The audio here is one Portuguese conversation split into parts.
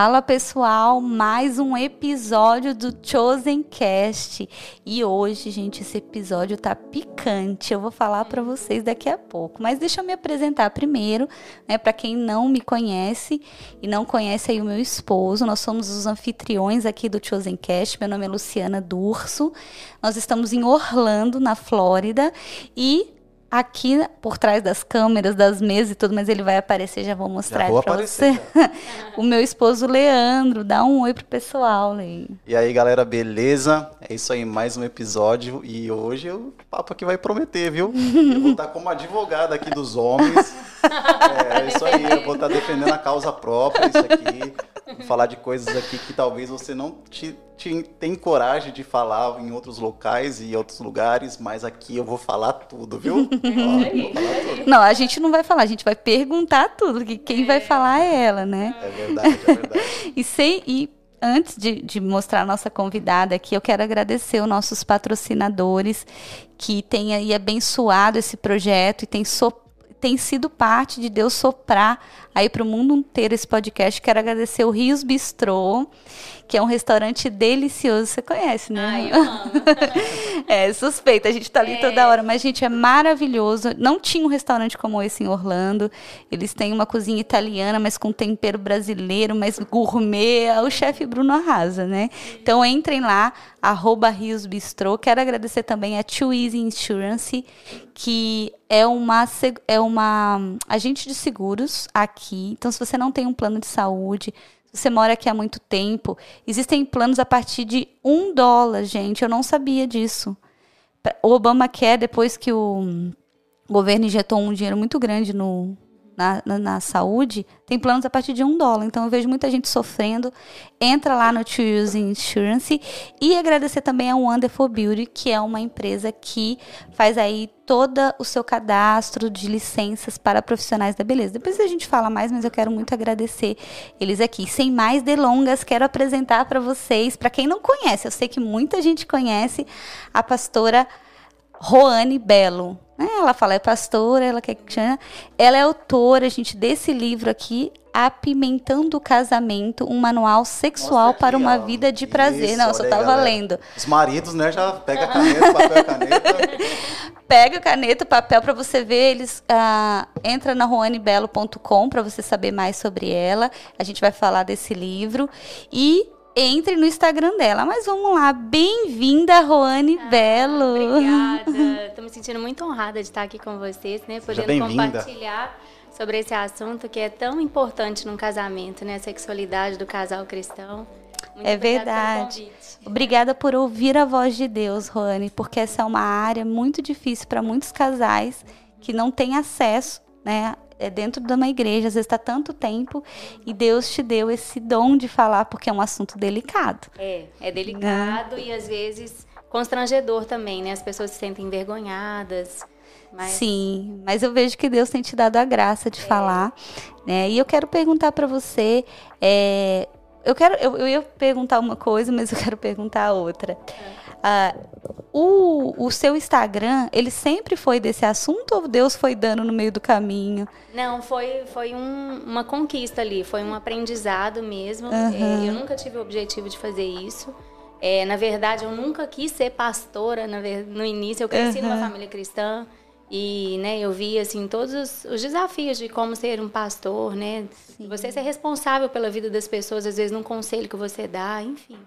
Fala pessoal, mais um episódio do Chosen Cast. E hoje, gente, esse episódio tá picante. Eu vou falar para vocês daqui a pouco, mas deixa eu me apresentar primeiro, né, para quem não me conhece e não conhece aí o meu esposo. Nós somos os anfitriões aqui do Chosen Cast. Meu nome é Luciana Durso. Nós estamos em Orlando, na Flórida, e aqui por trás das câmeras, das mesas e tudo, mas ele vai aparecer, já vou mostrar já vou pra aparecer, você. o meu esposo Leandro, dá um oi pro pessoal, Lei. E aí, galera, beleza? É isso aí, mais um episódio e hoje o papo aqui vai prometer, viu? Eu vou estar como advogada aqui dos homens. É, é isso aí, eu vou estar defendendo a causa própria, isso aqui. Vou falar de coisas aqui que talvez você não te, te, tem coragem de falar em outros locais e outros lugares, mas aqui eu vou falar tudo, viu? Ó, falar tudo. Não, a gente não vai falar, a gente vai perguntar tudo, que quem é. vai falar é ela, né? É verdade, é verdade. e, sei, e antes de, de, mostrar a nossa convidada aqui, eu quero agradecer os nossos patrocinadores que têm aí abençoado esse projeto e têm so, tem sido parte de Deus soprar aí para o mundo inteiro esse podcast. Quero agradecer o Rios Bistrô, que é um restaurante delicioso. Você conhece, né? Ai, eu amo. é, suspeita, a gente tá ali é. toda hora. Mas, gente, é maravilhoso. Não tinha um restaurante como esse em Orlando. Eles têm uma cozinha italiana, mas com tempero brasileiro, mas gourmet. O chefe Bruno arrasa, né? Então, entrem lá, arroba Rios Bistrô. Quero agradecer também a Too Easy Insurance, que é uma, é uma agente de seguros aqui. Então, se você não tem um plano de saúde, se você mora aqui há muito tempo, existem planos a partir de um dólar, gente. Eu não sabia disso. O Obama quer, depois que o governo injetou um dinheiro muito grande no, na, na, na, saúde, tem planos a partir de um dólar. Então eu vejo muita gente sofrendo. Entra lá no To Use Insurance e agradecer também ao Wonderful Beauty, que é uma empresa que faz aí todo o seu cadastro de licenças para profissionais da beleza. Depois a gente fala mais, mas eu quero muito agradecer eles aqui. Sem mais delongas, quero apresentar para vocês, para quem não conhece, eu sei que muita gente conhece a pastora Roane Belo. Né? Ela fala, é pastora, ela quer que Ela é autora, gente, desse livro aqui, Apimentando o Casamento, um manual sexual para uma vida de prazer. Isso, Não, eu só estava lendo. Os maridos, né, já pega a caneta, papel caneta. pega caneta, papel para você ver. Eles ah, entra na roanebelo.com para você saber mais sobre ela. A gente vai falar desse livro e entre no Instagram dela. Mas vamos lá, bem-vinda, Roane ah, Belo. Obrigada. Estou me sentindo muito honrada de estar aqui com vocês, né? Podendo compartilhar sobre esse assunto que é tão importante num casamento, né? A sexualidade do casal cristão. Muito é verdade. Obrigada por ouvir a voz de Deus, Roane, porque essa é uma área muito difícil para muitos casais que não têm acesso né, é dentro de uma igreja, às vezes está tanto tempo e Deus te deu esse dom de falar porque é um assunto delicado. É, é delicado né? e às vezes constrangedor também, né? As pessoas se sentem envergonhadas. Mas... Sim, mas eu vejo que Deus tem te dado a graça de é. falar, né? E eu quero perguntar para você, é, eu quero, eu, eu, ia perguntar uma coisa, mas eu quero perguntar outra. É. Ah, o, o seu Instagram, ele sempre foi desse assunto ou Deus foi dando no meio do caminho? Não, foi, foi um, uma conquista ali, foi um aprendizado mesmo. Uhum. É, eu nunca tive o objetivo de fazer isso. É, na verdade, eu nunca quis ser pastora na, no início. Eu cresci uhum. numa família cristã e né, eu vi assim todos os, os, desafios de como ser um pastor, né? Sim. Você ser responsável pela vida das pessoas, às vezes num conselho que você dá, enfim.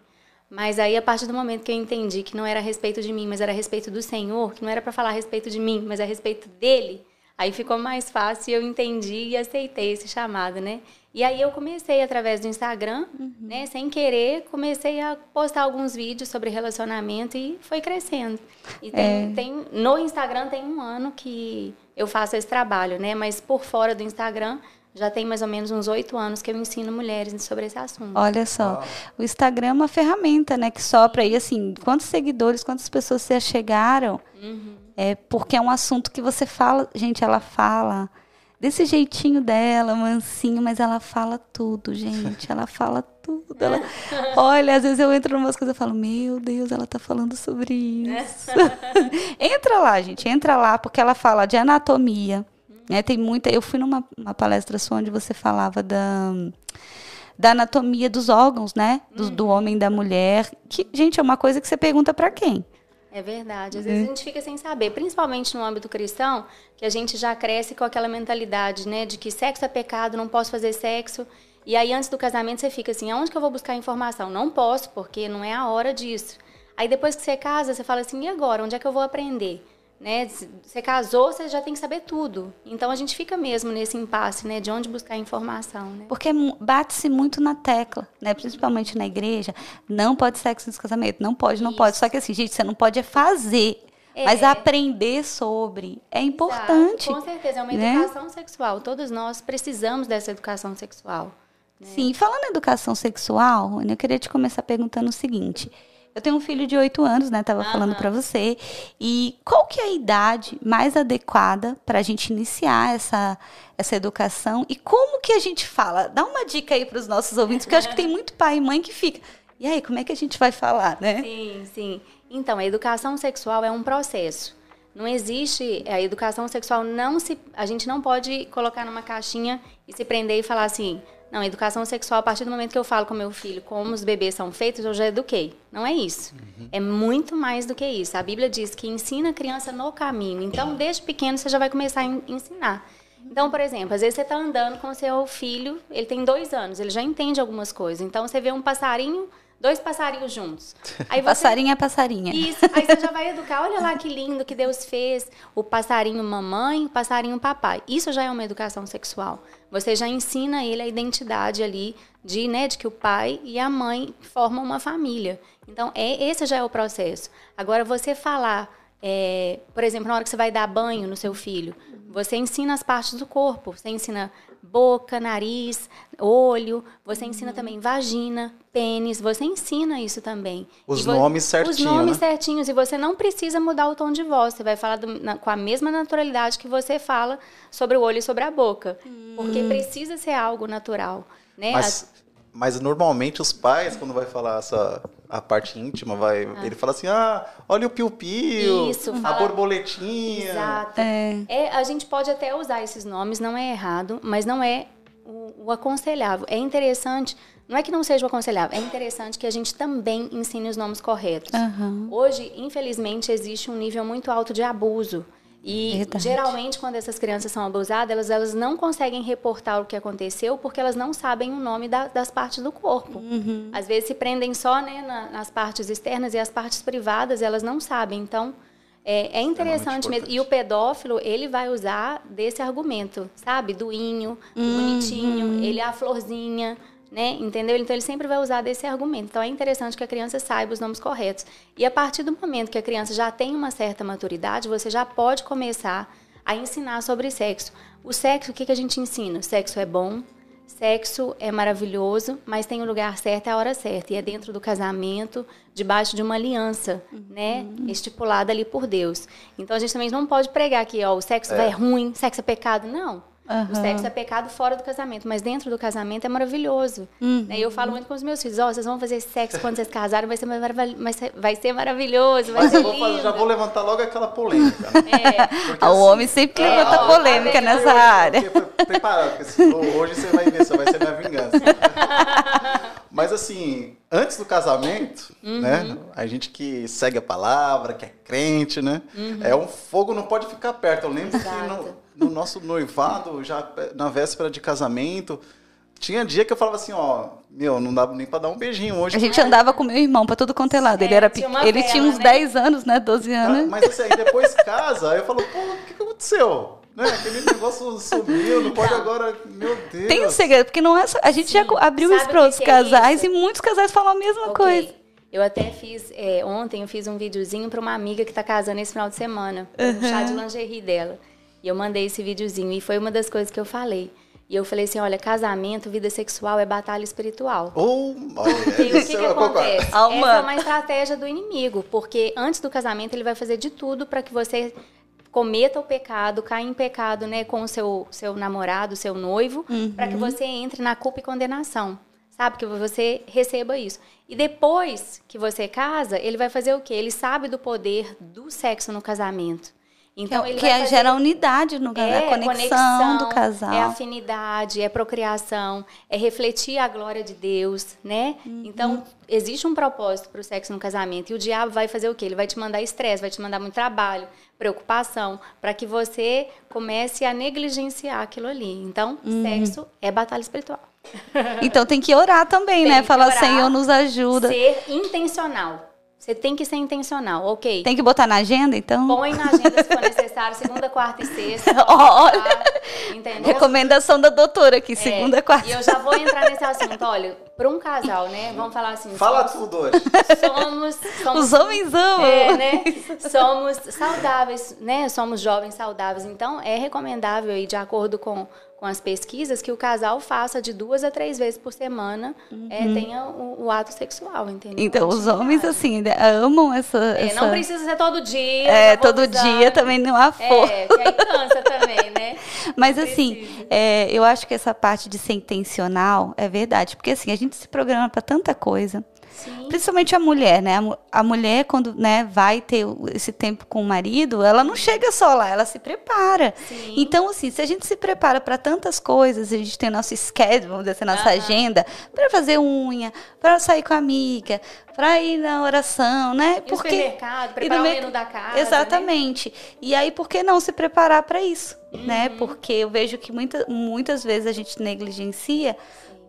Mas aí, a partir do momento que eu entendi que não era a respeito de mim, mas era a respeito do Senhor, que não era para falar a respeito de mim, mas a respeito dele, aí ficou mais fácil e eu entendi e aceitei esse chamado, né? E aí eu comecei através do Instagram, uhum. né? Sem querer, comecei a postar alguns vídeos sobre relacionamento e foi crescendo. E tem, é. tem no Instagram tem um ano que eu faço esse trabalho, né? Mas por fora do Instagram já tem mais ou menos uns oito anos que eu ensino mulheres sobre esse assunto. Olha só, o Instagram é uma ferramenta, né, que sopra aí, assim, quantos seguidores, quantas pessoas se achegaram, uhum. é porque é um assunto que você fala, gente, ela fala desse jeitinho dela, mansinho, mas ela fala tudo, gente, ela fala tudo. Ela, olha, às vezes eu entro em umas coisas e falo, meu Deus, ela tá falando sobre isso. entra lá, gente, entra lá, porque ela fala de anatomia, né? Tem muita. Eu fui numa palestra sua onde você falava da da anatomia dos órgãos, né? Do, do homem e da mulher. Que, gente, é uma coisa que você pergunta para quem? É verdade. Às vezes a gente fica sem saber, principalmente no âmbito cristão, que a gente já cresce com aquela mentalidade, né, de que sexo é pecado, não posso fazer sexo. E aí antes do casamento você fica assim, aonde que eu vou buscar informação? Não posso, porque não é a hora disso. Aí depois que você casa, você fala assim, e agora? Onde é que eu vou aprender? Né? Você casou, você já tem que saber tudo. Então a gente fica mesmo nesse impasse, né? De onde buscar informação, né? Porque bate-se muito na tecla, né? Principalmente na igreja. Não pode sexo no casamento, não pode, não Isso. pode. Só que assim, gente, você não pode é fazer. É. Mas aprender sobre é importante. Exato. Com certeza, é uma né? educação sexual. Todos nós precisamos dessa educação sexual. Né? Sim, falando em educação sexual, eu queria te começar perguntando o seguinte. Eu tenho um filho de 8 anos, né? Tava uhum. falando para você. E qual que é a idade mais adequada para a gente iniciar essa, essa educação? E como que a gente fala? Dá uma dica aí para os nossos ouvintes, porque eu acho que tem muito pai e mãe que fica. E aí, como é que a gente vai falar, né? Sim, sim. Então, a educação sexual é um processo. Não existe a educação sexual não se a gente não pode colocar numa caixinha e se prender e falar assim: não, educação sexual, a partir do momento que eu falo com meu filho como os bebês são feitos, eu já eduquei. Não é isso. Uhum. É muito mais do que isso. A Bíblia diz que ensina a criança no caminho. Então, desde pequeno, você já vai começar a ensinar. Então, por exemplo, às vezes você está andando com seu filho, ele tem dois anos, ele já entende algumas coisas. Então, você vê um passarinho, dois passarinhos juntos. Aí você... Passarinha é passarinha. Isso. Aí você já vai educar. Olha lá que lindo que Deus fez. O passarinho mamãe, o passarinho papai. Isso já é uma educação sexual. Você já ensina ele a identidade ali de, né, de que o pai e a mãe formam uma família. Então, é, esse já é o processo. Agora, você falar, é, por exemplo, na hora que você vai dar banho no seu filho, você ensina as partes do corpo. Você ensina boca, nariz, olho. Você ensina também vagina, pênis. Você ensina isso também. Os nomes certinhos. Os nomes né? certinhos. E você não precisa mudar o tom de voz. Você vai falar do, na, com a mesma naturalidade que você fala sobre o olho e sobre a boca. Hum. Porque precisa ser algo natural. Né? Mas, mas normalmente os pais, quando vai falar essa a parte íntima, vai, ah. ele fala assim: "Ah, olha o piu-piu, Isso, a fala... borboletinha". Exato. É. é. a gente pode até usar esses nomes, não é errado, mas não é o, o aconselhável. É interessante não é que não seja o aconselhável, é interessante que a gente também ensine os nomes corretos. Uhum. Hoje, infelizmente, existe um nível muito alto de abuso. E Verdade. geralmente, quando essas crianças são abusadas, elas, elas não conseguem reportar o que aconteceu porque elas não sabem o nome da, das partes do corpo. Uhum. Às vezes se prendem só né, na, nas partes externas e as partes privadas elas não sabem. Então, é, é interessante mesmo. E o pedófilo, ele vai usar desse argumento, sabe? Do inho, do uhum. bonitinho, ele é a florzinha né? Entendeu? Então ele sempre vai usar desse argumento. Então é interessante que a criança saiba os nomes corretos. E a partir do momento que a criança já tem uma certa maturidade, você já pode começar a ensinar sobre sexo. O sexo, o que, que a gente ensina? Sexo é bom, sexo é maravilhoso, mas tem o lugar certo e a hora certa. E é dentro do casamento, debaixo de uma aliança, uhum. né? Estipulada ali por Deus. Então a gente também não pode pregar que ó, o sexo é. é ruim, sexo é pecado. Não. Uhum. O sexo é pecado fora do casamento, mas dentro do casamento é maravilhoso. Uhum. E eu falo muito com os meus filhos: ó, oh, vocês vão fazer sexo quando vocês casarem, vai ser, vai ser maravilhoso, vai mas ser eu vou fazer, já vou levantar logo aquela polêmica. Né? É. Porque, o assim, homem sempre levanta polêmica nessa área. Porque preparado, porque hoje você vai ver, você vai ser minha vingança. mas assim, antes do casamento, uhum. né? A gente que segue a palavra, que é crente, né? Uhum. É um fogo não pode ficar perto. Eu lembro Exato. que no, no nosso noivado, já na véspera de casamento, tinha dia que eu falava assim, ó, meu, não dava nem pra dar um beijinho hoje. A gente andava com meu irmão pra todo quanto é lado. Ele, era tinha ele tinha uns né? 10 anos, né? 12 anos. Ah, mas assim, aí depois casa, aí eu falo, pô, o que, que aconteceu? Né? Aquele negócio sumiu, não pode agora. Meu Deus. Tem um segredo, porque não é só, A gente Sim. já abriu Sabe isso para outros é casais é e muitos casais falam a mesma okay. coisa. Eu até fiz, é, ontem eu fiz um videozinho para uma amiga que está casando esse final de semana, uhum. um chá de lingerie dela. E eu mandei esse videozinho e foi uma das coisas que eu falei. E eu falei assim, olha, casamento, vida sexual é batalha espiritual. Oh, olha, o que, que acontece? Essa é uma estratégia do inimigo, porque antes do casamento ele vai fazer de tudo para que você cometa o pecado, caia em pecado, né, com o seu seu namorado, seu noivo, uhum. para que você entre na culpa e condenação. Sabe que você receba isso. E depois que você casa, ele vai fazer o quê? Ele sabe do poder do sexo no casamento. Então, que, ele que é, fazer... gera unidade no é, a conexão, conexão, do casal. É afinidade, é procriação, é refletir a glória de Deus, né? Uhum. Então, existe um propósito para o sexo no casamento. E o diabo vai fazer o quê? Ele vai te mandar estresse, vai te mandar muito trabalho, preocupação, para que você comece a negligenciar aquilo ali. Então, uhum. sexo é batalha espiritual. Então tem que orar também, tem né? Falar, orar, Senhor, nos ajuda. Ser intencional. Você tem que ser intencional, ok? Tem que botar na agenda, então? Põe na agenda se for necessário, segunda, quarta e sexta. Olha, entendeu? Recomendação da doutora aqui, é, segunda, quarta. E eu já vou entrar nesse assunto. Olha, para um casal, né? Vamos falar assim. Fala somos, tudo hoje. Somos, somos. Os homens amam. É, né? Somos saudáveis, né? Somos jovens saudáveis. Então, é recomendável aí, de acordo com com as pesquisas que o casal faça de duas a três vezes por semana é, uhum. é, tenha o, o, ato sexual, entendeu? Então, os homens, assim, né, amam essa, é, essa... Não precisa ser todo dia. É, todo dia também não há força. É, que aí cansa também, né? Mas, assim, é, eu acho que essa parte de ser intencional é verdade. Porque, assim, a gente se programa para tanta coisa. Sim. Principalmente a mulher, né? A, mulher, quando né, vai ter esse tempo com o marido, ela não chega só lá, ela se prepara. Sim. Então, assim, se a gente se prepara para tantas coisas, a gente tem nosso schedule, vamos dizer assim, nossa uhum. agenda, para fazer unha, para sair com a amiga, para ir na oração, né? Porque supermercado, preparar o menu da casa. Né? Exatamente. Né? E aí, por que não se preparar para isso, né? uhum. né? Porque eu vejo que muita, muitas vezes a gente negligencia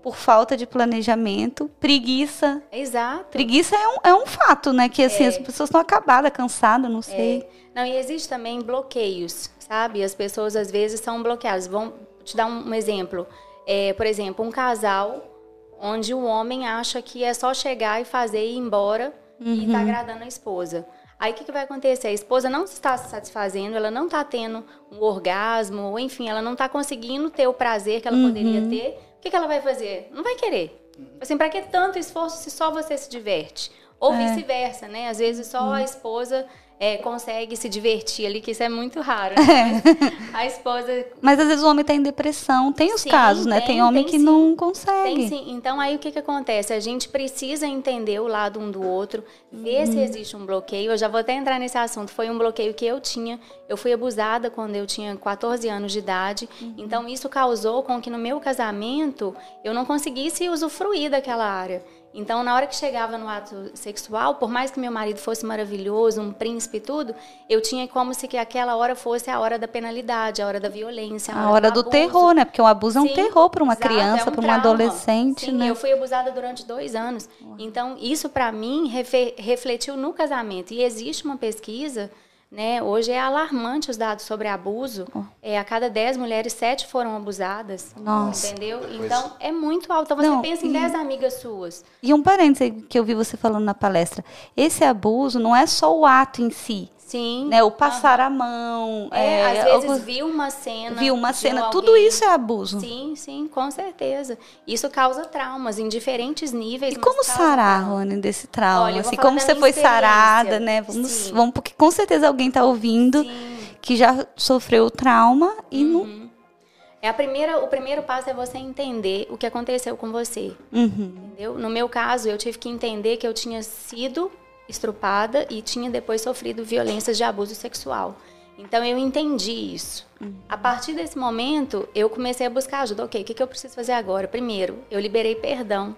por falta de planejamento, preguiça. Exato. Preguiça é um, é um fato, né? Que assim, é. as pessoas estão acabadas, cansadas, não sei. É. Não, e existe também bloqueios, sabe? As pessoas às vezes são bloqueadas. Vamos te dar um, um exemplo. É, por exemplo, um casal onde o homem acha que é só chegar e fazer e ir embora tá uhum. e está agradando a esposa. Aí o que, que, vai acontecer? A esposa não está se satisfazendo, ela não está tendo um orgasmo, ou enfim, ela não está conseguindo ter o prazer que ela uhum. poderia ter que, que ela vai fazer? Não vai querer. Assim, para que tanto esforço se só você se diverte? Ou é. vice-versa, né? Às vezes só a esposa é, consegue se divertir ali, que isso é muito raro. Né? É. A esposa. Mas às vezes o homem está em depressão. Tem os sim, casos, né? Tem, tem homem tem, que sim. não consegue. Tem sim. Então aí o que, que acontece? A gente precisa entender o lado um do outro, ver uhum. se existe um bloqueio. Eu já vou até entrar nesse assunto. Foi um bloqueio que eu tinha. Eu fui abusada quando eu tinha 14 anos de idade. Uhum. Então isso causou com que no meu casamento eu não conseguisse usufruir daquela área. Então, na hora que chegava no ato sexual, por mais que meu marido fosse maravilhoso, um príncipe e tudo, eu tinha como se que aquela hora fosse a hora da penalidade, a hora da violência, a, a hora, do, terror, né? Porque o abuso Sim, é um terror para uma exato, criança, é um para uma adolescente, Sim, né? eu fui abusada durante dois anos. Então, isso para mim refletiu no casamento. E existe uma pesquisa né? Hoje é alarmante os dados sobre abuso. Oh. É, a cada 10 mulheres, 7 foram abusadas. Nossa. Entendeu? Então, é muito alto. Então, você não, pensa em 10 amigas suas. E um parênteses que eu vi você falando na palestra. Esse abuso não é só o ato em si. Sim. Né? O passar a mão. É, é, às vezes alguns... viu uma cena. Viu uma cena. Tudo isso é abuso. Sim, sim, com certeza. Isso causa traumas em diferentes níveis. E como sarar, Rony, desse trauma? Olha, assim, como você foi sarada, né? Vamos, vamos, porque com certeza alguém está ouvindo sim. que já sofreu trauma e uhum. não. É a primeira, o primeiro passo é você entender o que aconteceu com você. Uhum. Entendeu? No meu caso, eu tive que entender que eu tinha sido estrupada e tinha depois sofrido violências de abuso sexual. Então eu entendi isso. Uhum. A partir desse momento, eu comecei a buscar ajuda. Ok, o que, que eu preciso fazer agora? Primeiro, eu liberei perdão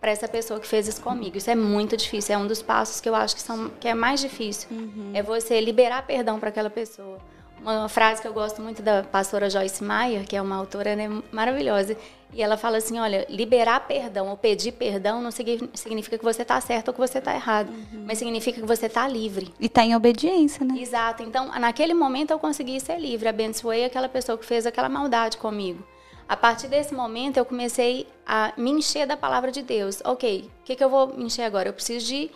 para essa pessoa que fez isso comigo. Isso é muito difícil. É um dos passos que eu acho que, são, que é mais difícil. Uhum. É você liberar perdão para aquela pessoa. Uma frase que eu gosto muito da pastora Joyce Meyer, que é uma autora né, maravilhosa, e ela fala assim: olha, liberar perdão ou pedir perdão não significa que você está certo ou que você está errado, uhum. mas significa que você está livre. E está em obediência, né? Exato. Então, naquele momento eu consegui ser livre, abençoei aquela pessoa que fez aquela maldade comigo. A partir desse momento eu comecei a me encher da palavra de Deus. Ok, o que, que eu vou me encher agora? Eu preciso de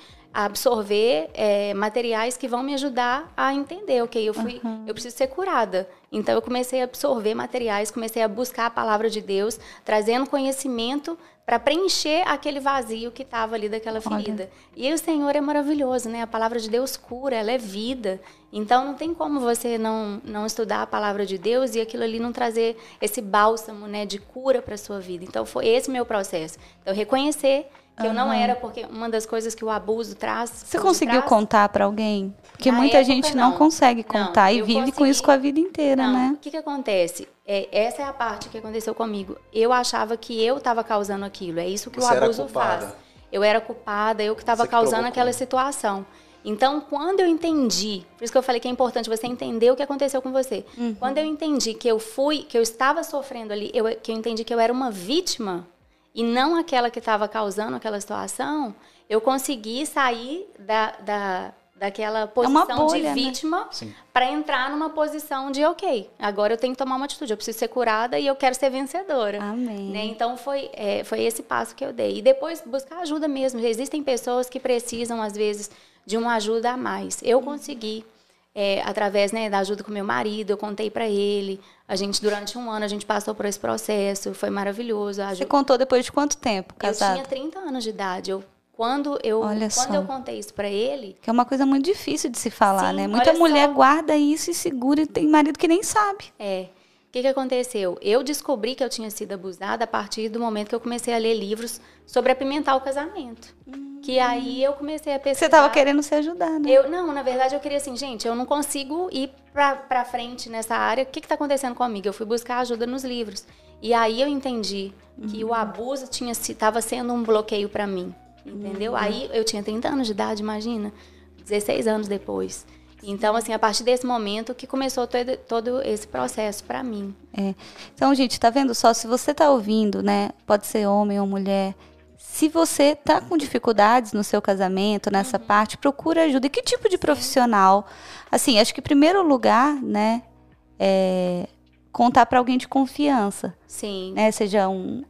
absorver é, materiais que vão me ajudar a entender, ok, eu fui, uhum. eu preciso ser curada. Então eu comecei a absorver materiais, comecei a buscar a palavra de Deus, trazendo conhecimento para preencher aquele vazio que estava ali daquela ferida. Olha. E o Senhor é maravilhoso, né? A palavra de Deus cura, ela é vida. Então não tem como você não não estudar a palavra de Deus e aquilo ali não trazer esse bálsamo, né, de cura para sua vida. Então foi esse meu processo. Então reconhecer que eu não era, porque uma das coisas que o abuso traz. Você conseguiu trás, contar para alguém? Porque muita gente não, não. consegue Não, contar e eu vive com consegui- isso com a vida inteira, Não, né? o que, que acontece? É, essa é a parte que aconteceu comigo. Eu achava que eu estava causando aquilo. É isso que Você o abuso faz. Eu era culpada, eu que estava causando provocou. aquela situação. Então, quando eu entendi, por isso que eu falei que é importante você entender o que aconteceu com você. Uhum. Quando eu entendi que eu fui, que eu estava sofrendo ali, eu, que eu entendi que eu era uma vítima e não aquela que estava causando aquela situação, eu consegui sair da, da, daquela É uma posição bolha, de né? vítima Sim. para entrar numa posição de ok, agora eu tenho que tomar uma atitude, eu preciso ser curada e eu quero ser vencedora. Amém. Né? Então foi, é, foi esse passo que eu dei. E depois buscar ajuda mesmo. Existem pessoas que precisam, às vezes, de uma ajuda a mais. Eu consegui, é, através né, da ajuda com meu marido, eu contei para ele. A gente, durante um ano, a gente passou por esse processo, foi maravilhoso. A Você ajuda- contou depois de quanto tempo, Eu casado? tinha 30 anos de idade. Eu, quando eu, Olha quando só. eu contei isso para ele, Que é uma coisa muito difícil de se falar, Sim, né? Muita mulher só. guarda isso e segura e tem marido que nem sabe. É. O que, que aconteceu? Eu descobri que eu tinha sido abusada a partir do momento que eu comecei a ler livros sobre apimentar o casamento. Que aí eu comecei a pesquisar. Você tava querendo se ajudar, né? Eu, não, na verdade eu queria assim, gente, eu não consigo ir pra, pra frente nessa área. O que que tá acontecendo comigo? Eu fui buscar ajuda nos livros. E aí eu entendi que Uhum. o abuso tinha se tava sendo um bloqueio pra mim. Entendeu? Uhum. Aí eu tinha 30 anos de idade, imagina. 16 anos depois. Então, assim, a partir desse momento que começou todo, todo esse processo pra mim. É. Então, gente, tá vendo só? Se você tá ouvindo, né? Pode ser homem ou mulher. Se você tá com dificuldades no seu casamento, nessa parte, procura ajuda. E que tipo de profissional? Assim, acho que em primeiro lugar, né? É contar para alguém de confiança, Sim. né? Seja um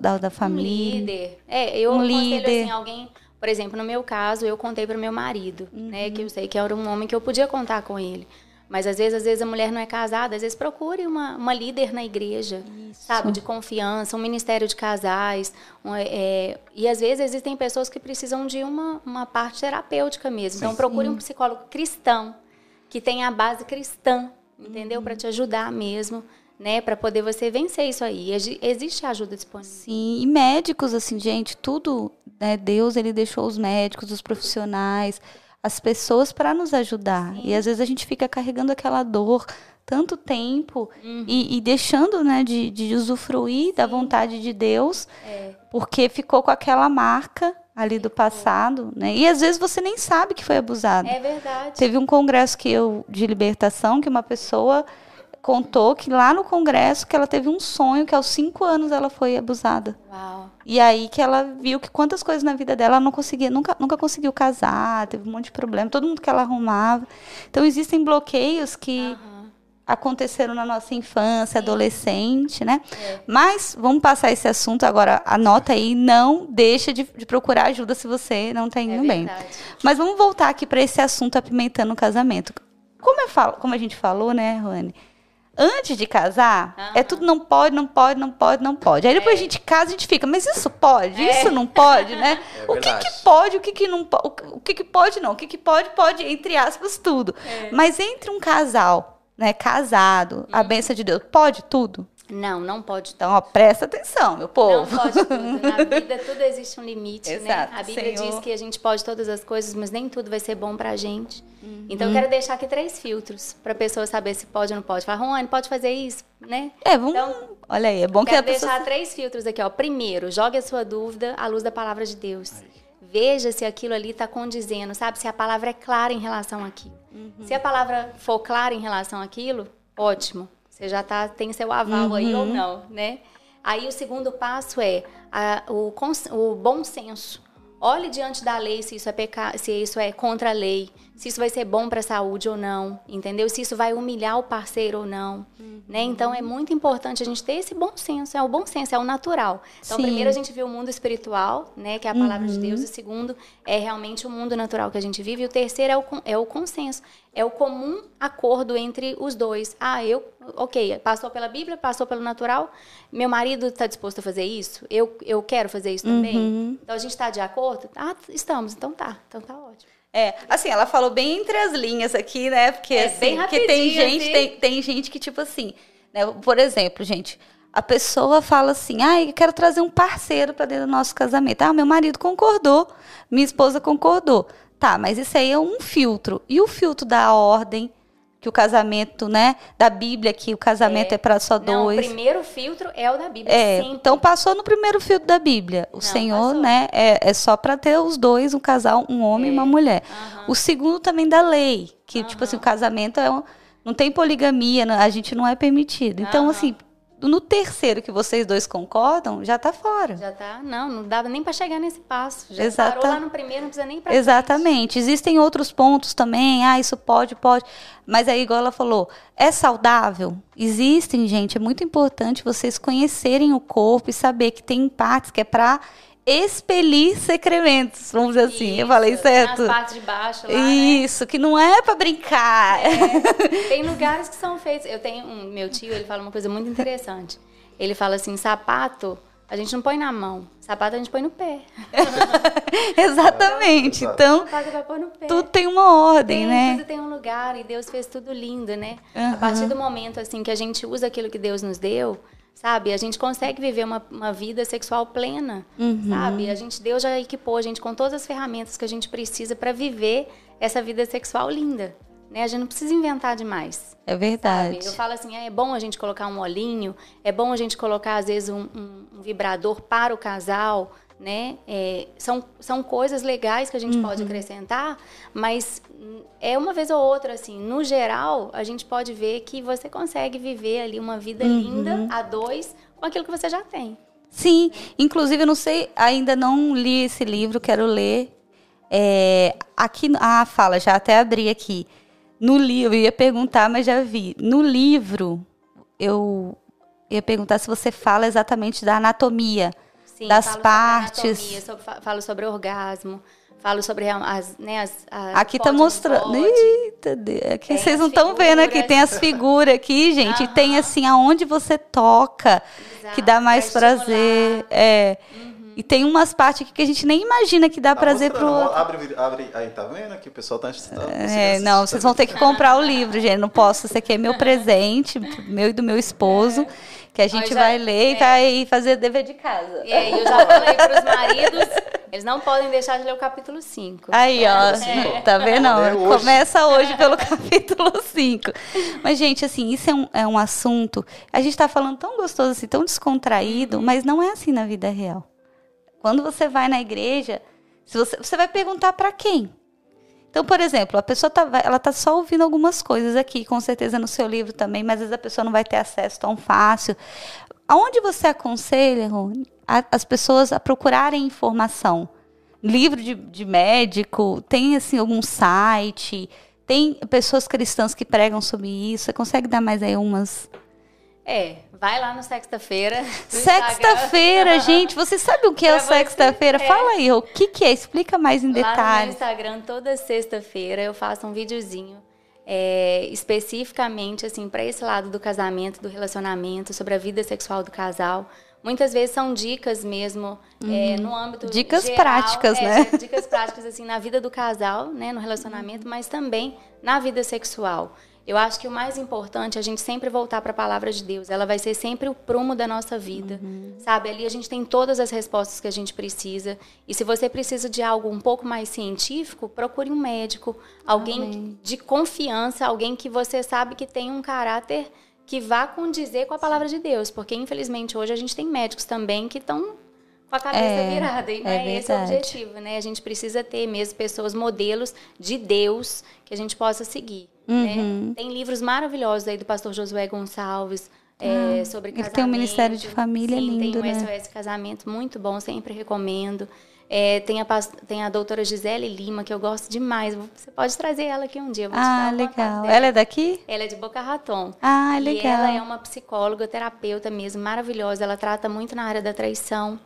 da, da família. Um líder. É, eu Um aconselho líder. assim, alguém, por exemplo, no meu caso, eu contei para meu marido, né, Uhum. que eu sei que era um homem que eu podia contar com ele. Mas às vezes, às vezes a mulher não é casada, às vezes procure uma, uma líder na igreja, sabe, de confiança, um ministério de casais. um, é, e às vezes existem pessoas que precisam de uma, uma parte terapêutica mesmo. Então procure um psicólogo cristão, que tenha a base cristã, entendeu? Para te ajudar mesmo, né? Para poder você vencer isso aí. Exi- Existe ajuda disponível. Sim, e médicos, assim, gente, tudo, né? Deus, ele deixou os médicos, os profissionais, as pessoas para nos ajudar. E às vezes a gente fica carregando aquela dor tanto tempo Uhum. e, e deixando, né, de, de usufruir da vontade de Deus, É. porque ficou com aquela marca ali do passado, né? E às vezes você nem sabe que foi abusado. É verdade. Teve um congresso que eu de libertação que uma pessoa contou que lá no congresso que ela teve um sonho que aos cinco anos ela foi abusada. Uau. E aí que ela viu que quantas coisas na vida dela ela não conseguia, nunca, nunca conseguiu casar, teve um monte de problema, todo mundo que ela arrumava. Então existem bloqueios que Aham. aconteceram na nossa infância, adolescente, né? Mas vamos passar esse assunto agora. Anota aí, não deixa de, de procurar ajuda se você não está indo É bem. Mas vamos voltar aqui para esse assunto apimentando o casamento. Como, eu falo, como a gente falou, né, Rony? Antes de casar, é Aham. tudo não pode, não pode, não pode, não pode. Aí depois a gente casa e a gente fica, mas isso pode, isso não pode, né? É o que, que pode, o que, que não pode, o que, que pode não, o que, que pode, pode, entre aspas, tudo. Mas entre um casal, né, casado, a benção de Deus, pode tudo? Não, não pode. Então, ó, presta atenção, meu povo. Não pode tudo. Na vida tudo existe um limite, Exato, né? A Bíblia Senhor. diz que a gente pode todas as coisas, mas nem tudo vai ser bom pra gente. Uhum. Então eu quero deixar aqui três filtros pra pessoa saber se pode ou não pode. Fala, Rony, pode fazer isso, né? É, vamos. Então, olha aí, é bom que a Quero pessoa. deixar três filtros aqui, ó. Primeiro, jogue a sua dúvida à luz da palavra de Deus. Veja se aquilo ali está condizendo, sabe? Se a palavra é clara em relação àquilo. Se a palavra for clara em relação àquilo, ótimo. Você já tá, tem seu aval aí ou não, né? Aí o segundo passo é a- o, cons- o bom senso. Olhe diante da lei se isso é peca, se isso é contra a lei, se isso vai ser bom para a saúde ou não, entendeu? Se isso vai humilhar o parceiro ou não, né? Então é muito importante a gente ter esse bom senso, é o bom senso, é o natural. Então Sim. primeiro a gente vê o mundo espiritual, né, que é a palavra de Deus, o segundo é realmente o mundo natural que a gente vive, e o terceiro é o, é o consenso, é o comum acordo entre os dois. Ah, eu, ok, passou pela Bíblia, passou pelo natural, meu marido está disposto a fazer isso, eu, eu quero fazer isso também. Então a gente está de acordo? Ah, estamos, então tá, então tá ótimo. É, assim, ela falou bem entre as linhas aqui, né? Porque, É, assim, bem porque tem gente, assim. tem, tem gente que, tipo assim, né? Por exemplo, gente, A pessoa fala assim: ah, eu quero trazer um parceiro para dentro do nosso casamento. Ah, meu marido concordou, minha esposa concordou. Tá, mas isso aí é um filtro. E o filtro da ordem, que o casamento, né, da Bíblia, que o casamento é, é para só não, dois. o primeiro filtro é o da Bíblia, é, sempre. Então passou no primeiro filtro da Bíblia. O não, Senhor, passou. né, é, é só para ter os dois, um casal, um homem é. e uma mulher. Uhum. O segundo também da lei, que uhum. tipo assim, o casamento é um, não tem poligamia, a gente não é permitido. Então, uhum. assim, no terceiro que vocês dois concordam, já está fora. Já está, não, não dava nem para chegar nesse passo. Já Exata... parou lá no primeiro, não precisa nem para Exatamente. Frente. Existem outros pontos também, ah, isso pode, pode. Mas aí, igual ela falou, é saudável? Existem, gente, é muito importante vocês conhecerem o corpo e saber que tem partes que é para expelir secrementos, vamos dizer assim. Isso, eu falei certo? Nas partes de baixo lá, né? Isso, né? que não é para brincar. É, tem lugares que são feitos. Eu tenho um meu tio, ele fala uma coisa muito interessante. Ele fala assim, sapato a gente não põe na mão, sapato a gente põe no pé. Exatamente. Então, tudo tem uma ordem, tem, né? Tudo tem um lugar e Deus fez tudo lindo, né? Uhum. A partir do momento assim que a gente usa aquilo que Deus nos deu, sabe? A gente consegue viver uma, uma vida sexual plena, uhum. sabe? A gente, Deus já equipou a gente com todas as ferramentas que a gente precisa para viver essa vida sexual linda. Né? A gente não precisa inventar demais. É verdade. Sabe? Eu falo assim, é bom a gente colocar um olhinho, é bom a gente colocar, às vezes, um, um, um vibrador para o casal, né? É, são, são coisas legais que a gente uhum. pode acrescentar, mas é uma vez ou outra, assim. No geral, a gente pode ver que você consegue viver ali uma vida uhum. linda a dois com aquilo que você já tem. Sim, inclusive eu não sei, ainda não li esse livro, quero ler. É, aqui, ah, fala, já até abri aqui. No livro, eu ia perguntar, mas já vi. No livro, eu ia perguntar se você fala exatamente da anatomia Sim, das falo partes. Sobre anatomia, falo sobre orgasmo, falo sobre as, né, as, as Aqui tá mostrando. Eita, aqui vocês não estão vendo aqui, tem as figuras aqui, gente. Uhum. E tem assim aonde você toca, Exato, que dá mais prazer. É. Uhum. E tem umas partes aqui que a gente nem imagina que dá tá prazer pro outro. Abre, abre aí, tá vendo que o pessoal tá assistindo. É, não, vocês vão ter que comprar o livro, gente. Não posso. Isso aqui é meu presente, meu e do meu esposo. Que a gente já, vai ler é. e vai fazer dever de casa. E aí eu já falei para os maridos, eles não podem deixar de ler o capítulo 5. Aí, ó, é. tá vendo? Hoje. Começa hoje pelo capítulo 5. Mas, gente, assim, isso é um, é um assunto. A gente está falando tão gostoso, assim, tão descontraído, mas não é assim na vida real. Quando você vai na igreja, se você, você vai perguntar para quem? Então, por exemplo, a pessoa tá, ela tá só ouvindo algumas coisas aqui, com certeza no seu livro também, mas às vezes a pessoa não vai ter acesso tão fácil. Aonde você aconselha, Rony, as pessoas a procurarem informação? Livro de, de médico, tem assim algum site, tem pessoas cristãs que pregam sobre isso. Você consegue dar mais aí umas é, vai lá no Sexta-feira. Sexta-feira, gente. Você sabe o que é o Sexta-feira? É. Fala aí, o que, que é? Explica mais em detalhes. Lá no meu Instagram, toda sexta-feira, eu faço um videozinho é, especificamente assim para esse lado do casamento, do relacionamento, sobre a vida sexual do casal. Muitas vezes são dicas mesmo é, uhum. é, no âmbito dicas geral, práticas, é, né? Dicas práticas assim na vida do casal, né, no relacionamento, mas também na vida sexual. Eu acho que o mais importante é a gente sempre voltar para a palavra de Deus. Ela vai ser sempre o prumo da nossa vida, uhum. sabe? Ali a gente tem todas as respostas que a gente precisa. E se você precisa de algo um pouco mais científico, procure um médico, alguém Amém. de confiança, alguém que você sabe que tem um caráter que vá condizer com a palavra de Deus, porque infelizmente hoje a gente tem médicos também que estão com a cabeça é, virada. E não é, é esse o objetivo, né? A gente precisa ter mesmo pessoas, modelos de Deus que a gente possa seguir. Né? Uhum. Né? Tem livros maravilhosos aí do pastor Josué Gonçalves. É, ah, sobre casamento. Ele tem um Ministério de Família Sim, lindo, tem um né? SOS Casamento muito bom, sempre recomendo. É, tem, a, tem a doutora Gisele Lima, que eu gosto demais. Você pode trazer ela aqui um dia. ah, legal. Ela é daqui? Ela é de Boca Raton. Ah, legal. E ela é uma psicóloga, terapeuta mesmo, maravilhosa. Ela trata muito na área da traição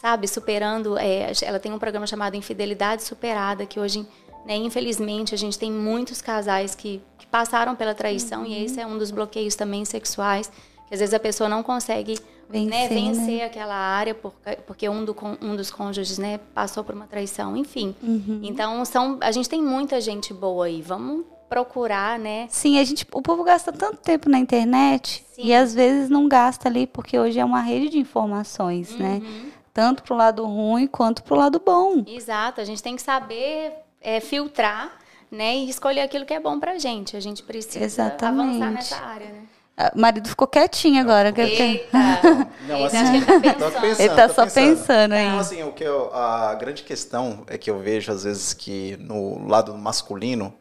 sabe, superando. É, ela tem um programa chamado Infidelidade Superada, que hoje, né, infelizmente, a gente tem muitos casais que, que passaram pela traição uhum. e esse é um dos bloqueios também sexuais, que às vezes a pessoa não consegue vencer, né, vencer né? aquela área porque, porque um, do, um dos cônjuges né, passou por uma traição, enfim. Uhum. Então, são, a gente tem muita gente boa aí. Vamos procurar, né? Sim, a gente, o povo gasta tanto tempo na internet Sim. e às vezes não gasta ali porque hoje é uma rede de informações, né? Uhum. Tanto pro lado ruim quanto pro lado bom. Exato, a gente tem que saber é, filtrar, né, e escolher aquilo que é bom pra gente. A gente precisa Exatamente. avançar nessa área, né? Ah, O marido ficou quietinho agora. que- Eita! Não, assim, ele tá pensando. pensando, Ele tá só pensando aí. Então, assim, o que eu- a grande questão é que eu vejo, às vezes, que no lado masculino,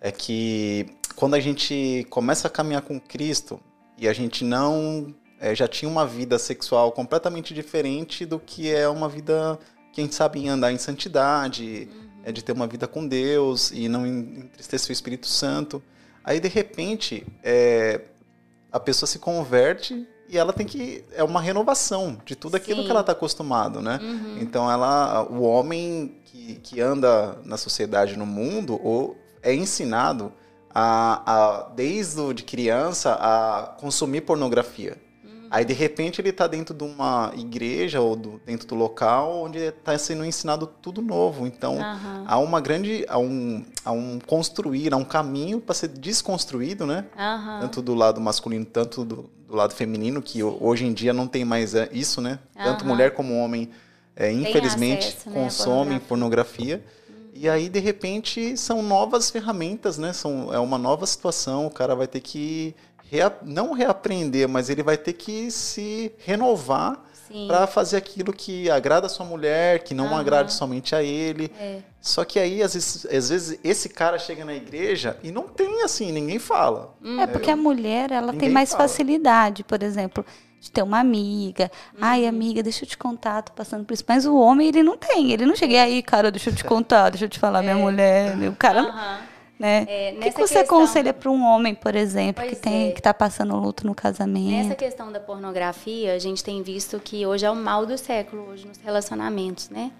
é que quando a gente começa a caminhar com Cristo e a gente não é, já tinha uma vida sexual completamente diferente do que é uma vida, quem sabe, em andar em santidade, é de ter uma vida com Deus e não en- entristecer o Espírito Santo. Aí, de repente, é, a pessoa se converte e ela tem que é uma renovação de tudo aquilo Sim. que ela está acostumado, né? Uhum. Então ela, o homem que, que anda na sociedade no mundo ou é ensinado a, a desde de criança a consumir pornografia. Uhum. Aí de repente ele está dentro de uma igreja ou do- dentro do local onde está sendo ensinado tudo novo. Então Aham. há uma grande há um, há um construir, há um caminho para ser desconstruído, né? Aham. tanto do lado masculino, tanto do, do lado feminino, que ho- hoje em dia não tem mais é, isso, né? Tanto Aham. mulher como homem, é, infelizmente, acesso, né, consomem pornografia. E aí, de repente, são novas ferramentas, né? São, é uma nova situação, o cara vai ter que rea- não reaprender, mas ele vai ter que se renovar para fazer aquilo que agrada a sua mulher, que não Aham. agrade somente a ele. É. Só que aí, às vezes, às vezes, esse cara chega na igreja e não tem assim, ninguém fala. É porque a mulher, ela tem mais fala. facilidade, por exemplo, de ter uma amiga. Ai, Uhum. amiga, deixa eu te contar, tô passando por isso. Mas o homem, ele não tem. Ele não chega aí, cara, deixa eu te contar, deixa eu te falar, minha mulher. O cara, Aham. Né? É, o que, que você questão- aconselha para um homem, por exemplo, que Pois tem é. que tá passando luto no casamento? Nessa questão da pornografia, a gente tem visto que hoje é o mal do século, hoje nos relacionamentos, né?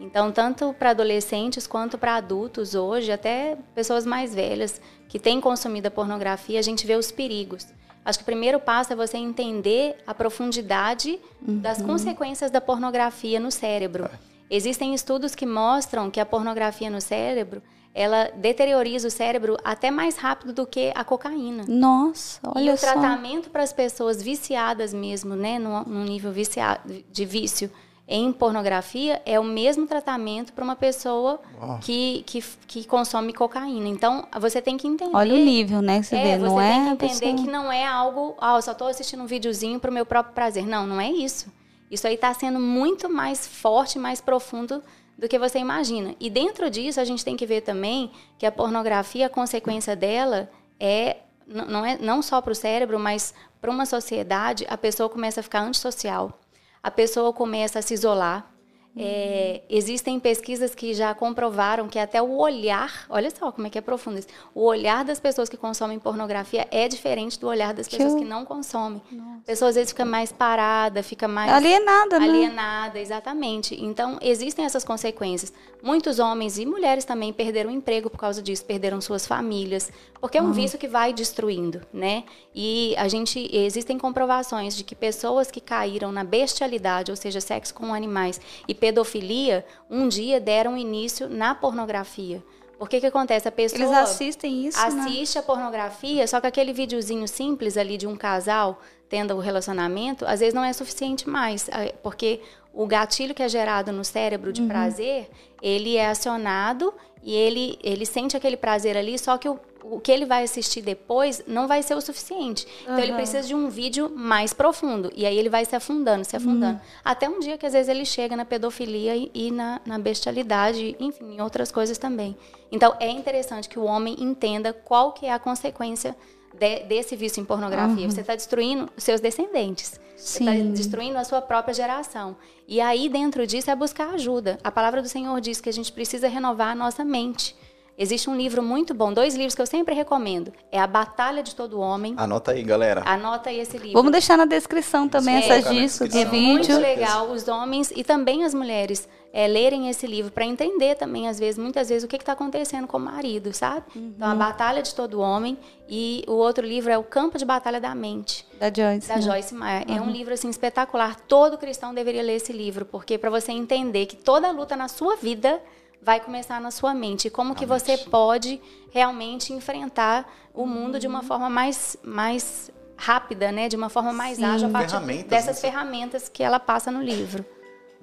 Então, tanto para adolescentes quanto para adultos hoje, até pessoas mais velhas que têm consumido a pornografia, a gente vê os perigos. Acho que o primeiro passo é você entender a profundidade das consequências da pornografia no cérebro. Existem estudos que mostram que a pornografia no cérebro, ela deterioriza o cérebro até mais rápido do que a cocaína. Nossa, E olha o só. tratamento para as pessoas viciadas mesmo, né, num, nível viciado, de vício em pornografia, é o mesmo tratamento para uma pessoa que, que, que consome cocaína. Então, você tem que entender. Olha o nível, né? que Você é, vê, você não tem é que a entender pessoa- que não é algo, ah, eu só estou assistindo um videozinho para o meu próprio prazer. Não, não é isso. Isso aí está sendo muito mais forte, mais profundo do que você imagina. E dentro disso, a gente tem que ver também que a pornografia, a consequência dela é não, é, não só para o cérebro, mas para uma sociedade, a pessoa começa a ficar antissocial. A pessoa começa a se isolar. É, existem pesquisas que já comprovaram que até o olhar, olha só como é que é profundo isso, o olhar das pessoas que consomem pornografia é diferente do olhar das pessoas que não consomem. A pessoa às vezes fica mais parada, fica mais Alienada, né? alienada, exatamente. Então, existem essas consequências. Muitos homens e mulheres também perderam emprego por causa disso, perderam suas famílias, porque é um vício que vai destruindo, né? E a gente existem comprovações de que pessoas que caíram na bestialidade, ou seja, sexo com animais e pedofilia, um dia deram início na pornografia. Porque que acontece? A pessoa Eles assistem isso, né? assiste a pornografia, só que aquele videozinho simples ali de um casal tendo o relacionamento, às vezes não é suficiente mais, eh, porque o gatilho que é gerado no cérebro Uhum. de prazer, ele é acionado e ele, ele sente aquele prazer ali, só que o, o que ele vai assistir depois não vai ser o suficiente. Então ele precisa de um vídeo mais profundo. E aí ele vai se afundando, se afundando. Até um dia que às vezes ele chega na pedofilia e, e na, na bestialidade, enfim, em outras coisas também. Então é interessante que o homem entenda qual que é a consequência de- desse vício em pornografia. Você está destruindo os seus descendentes. Você está Sim. destruindo a sua própria geração. E aí, dentro disso, é buscar ajuda. A palavra do Senhor diz que a gente precisa renovar a nossa mente. Existe um livro muito bom, dois livros que eu sempre recomendo. É A Batalha de Todo Homem. Anota aí, galera. Anota aí esse livro. Vamos deixar na descrição também essas discos de descrição. É muito vídeo. legal os homens e também as mulheres é, lerem esse livro para entender também, às vezes, muitas vezes, o que está acontecendo com o marido, sabe? Então, a Batalha de Todo Homem e o outro livro é O Campo de Batalha da Mente, Da Joyce. da né? Joyce Meyer. É um livro, assim, espetacular. Todo cristão deveria ler esse livro, porque para você entender que toda luta na sua vida vai começar na sua mente. Como que você pode realmente enfrentar o mundo de uma Uhum. forma mais, mais rápida, né? De uma forma mais Sim. ágil a partir Ferramentas, dessas né? ferramentas que ela passa no livro.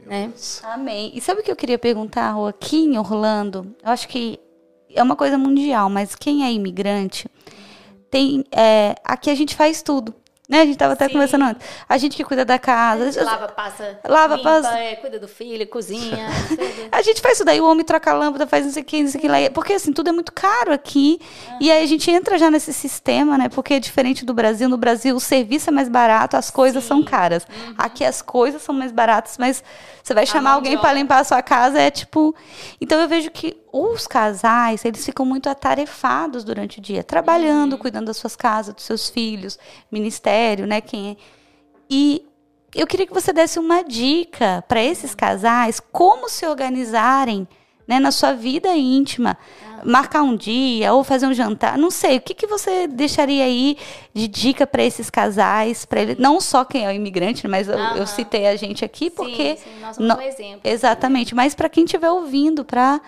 Né? Amém. E sabe o que eu queria perguntar, Rô? Aqui em Orlando, eu acho que é uma coisa mundial, mas quem é imigrante, tem. é, aqui a gente faz tudo. Né? A gente estava até Sim. conversando antes. A gente que cuida da casa. A gente lava, passa, Lava, limpa, passa. é, cuida do filho, cozinha. A gente faz isso daí, o homem troca a lâmpada, faz não sei o que, não sei o que lá. Porque assim, tudo é muito caro aqui. E aí a gente entra já nesse sistema, né? Porque é diferente do Brasil. No Brasil, o serviço é mais barato, as coisas são caras. Aqui as coisas são mais baratas, mas você vai chamar Uhum. alguém para limpar a sua casa, é tipo. Então eu vejo que os casais, eles ficam muito atarefados durante o dia, Uhum. trabalhando, cuidando das suas casas, dos seus filhos, ministério, né? Quem é. E eu queria que você desse uma dica para esses casais como se organizarem né, na sua vida íntima. Marcar um dia ou fazer um jantar, não sei. O que, que você deixaria aí de dica para esses casais? para ele, Não só quem é o imigrante, mas eu, eu citei a gente aqui porque. sim, sim, nós somos não- um exemplo. Exatamente, mas para quem estiver ouvindo, para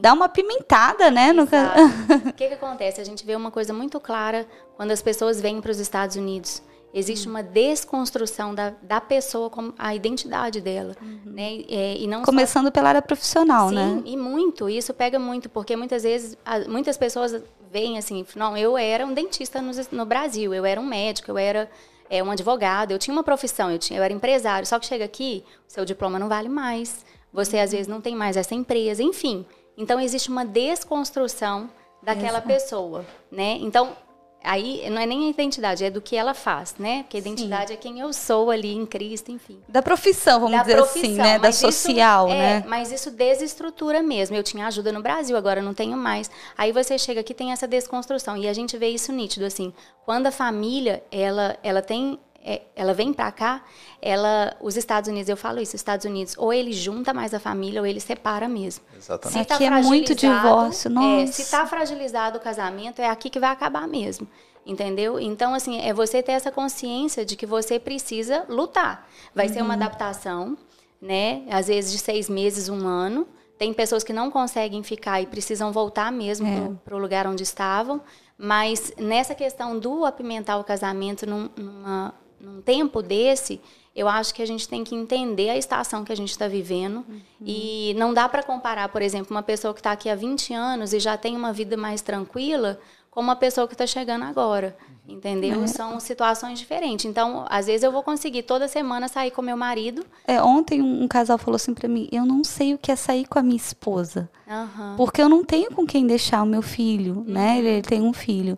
dar uma pimentada, né? No... O que, que acontece? A gente vê uma coisa muito clara quando as pessoas vêm para os Estados Unidos. Existe uma desconstrução da, da pessoa, com a identidade dela. Né? É, e não só Começando pela área profissional, Sim, né? e muito. Isso pega muito, porque muitas vezes, muitas pessoas veem assim, não, eu era um dentista no, no Brasil, eu era um médico, eu era é, um advogado, eu tinha uma profissão, eu, tinha, eu era empresário. Só que chega aqui, seu diploma não vale mais, você às vezes não tem mais essa empresa, enfim. Então existe uma desconstrução daquela pessoa, né? Então aí não é nem a identidade, é do que ela faz, né? Porque a identidade é quem eu sou ali em Cristo, enfim Da profissão, vamos da dizer assim, profissão, né? Da mas isso- social, é, né? Mas isso desestrutura mesmo. Eu tinha ajuda no Brasil, agora não tenho mais. Aí você chega aqui tem essa desconstrução e a gente vê isso nítido assim. Quando a família ela ela tem é, ela vem pra cá, ela, os Estados Unidos, eu falo isso, os Estados Unidos, ou ele junta mais a família ou ele separa mesmo. Exatamente. tá Aqui é muito divórcio, é, nossa. se tá fragilizado o casamento, é aqui que vai acabar mesmo. Entendeu? Então, assim, é você ter essa consciência de que você precisa lutar. Vai ser Uhum. uma adaptação, né? Às vezes de seis meses, um ano. Tem pessoas que não conseguem ficar e precisam voltar mesmo É. para o lugar onde estavam. Mas nessa questão do apimentar o casamento num, numa- num tempo desse, eu acho que a gente tem que entender a estação que a gente está vivendo. E não dá para comparar, por exemplo, uma pessoa que está aqui há 20 anos e já tem uma vida mais tranquila com uma pessoa que está chegando agora. Entendeu? São situações diferentes. Então, às vezes eu vou conseguir toda semana sair com meu marido. É, ontem um, casal falou assim pra mim: eu não sei o que é sair com a minha esposa. Aham. Porque eu não tenho com quem deixar o meu filho, né? Ele, ele tem um filho.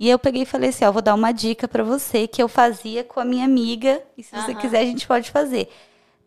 E eu peguei e falei assim: ó, vou dar uma dica pra você que eu fazia com a minha amiga. E se você quiser, a gente pode fazer.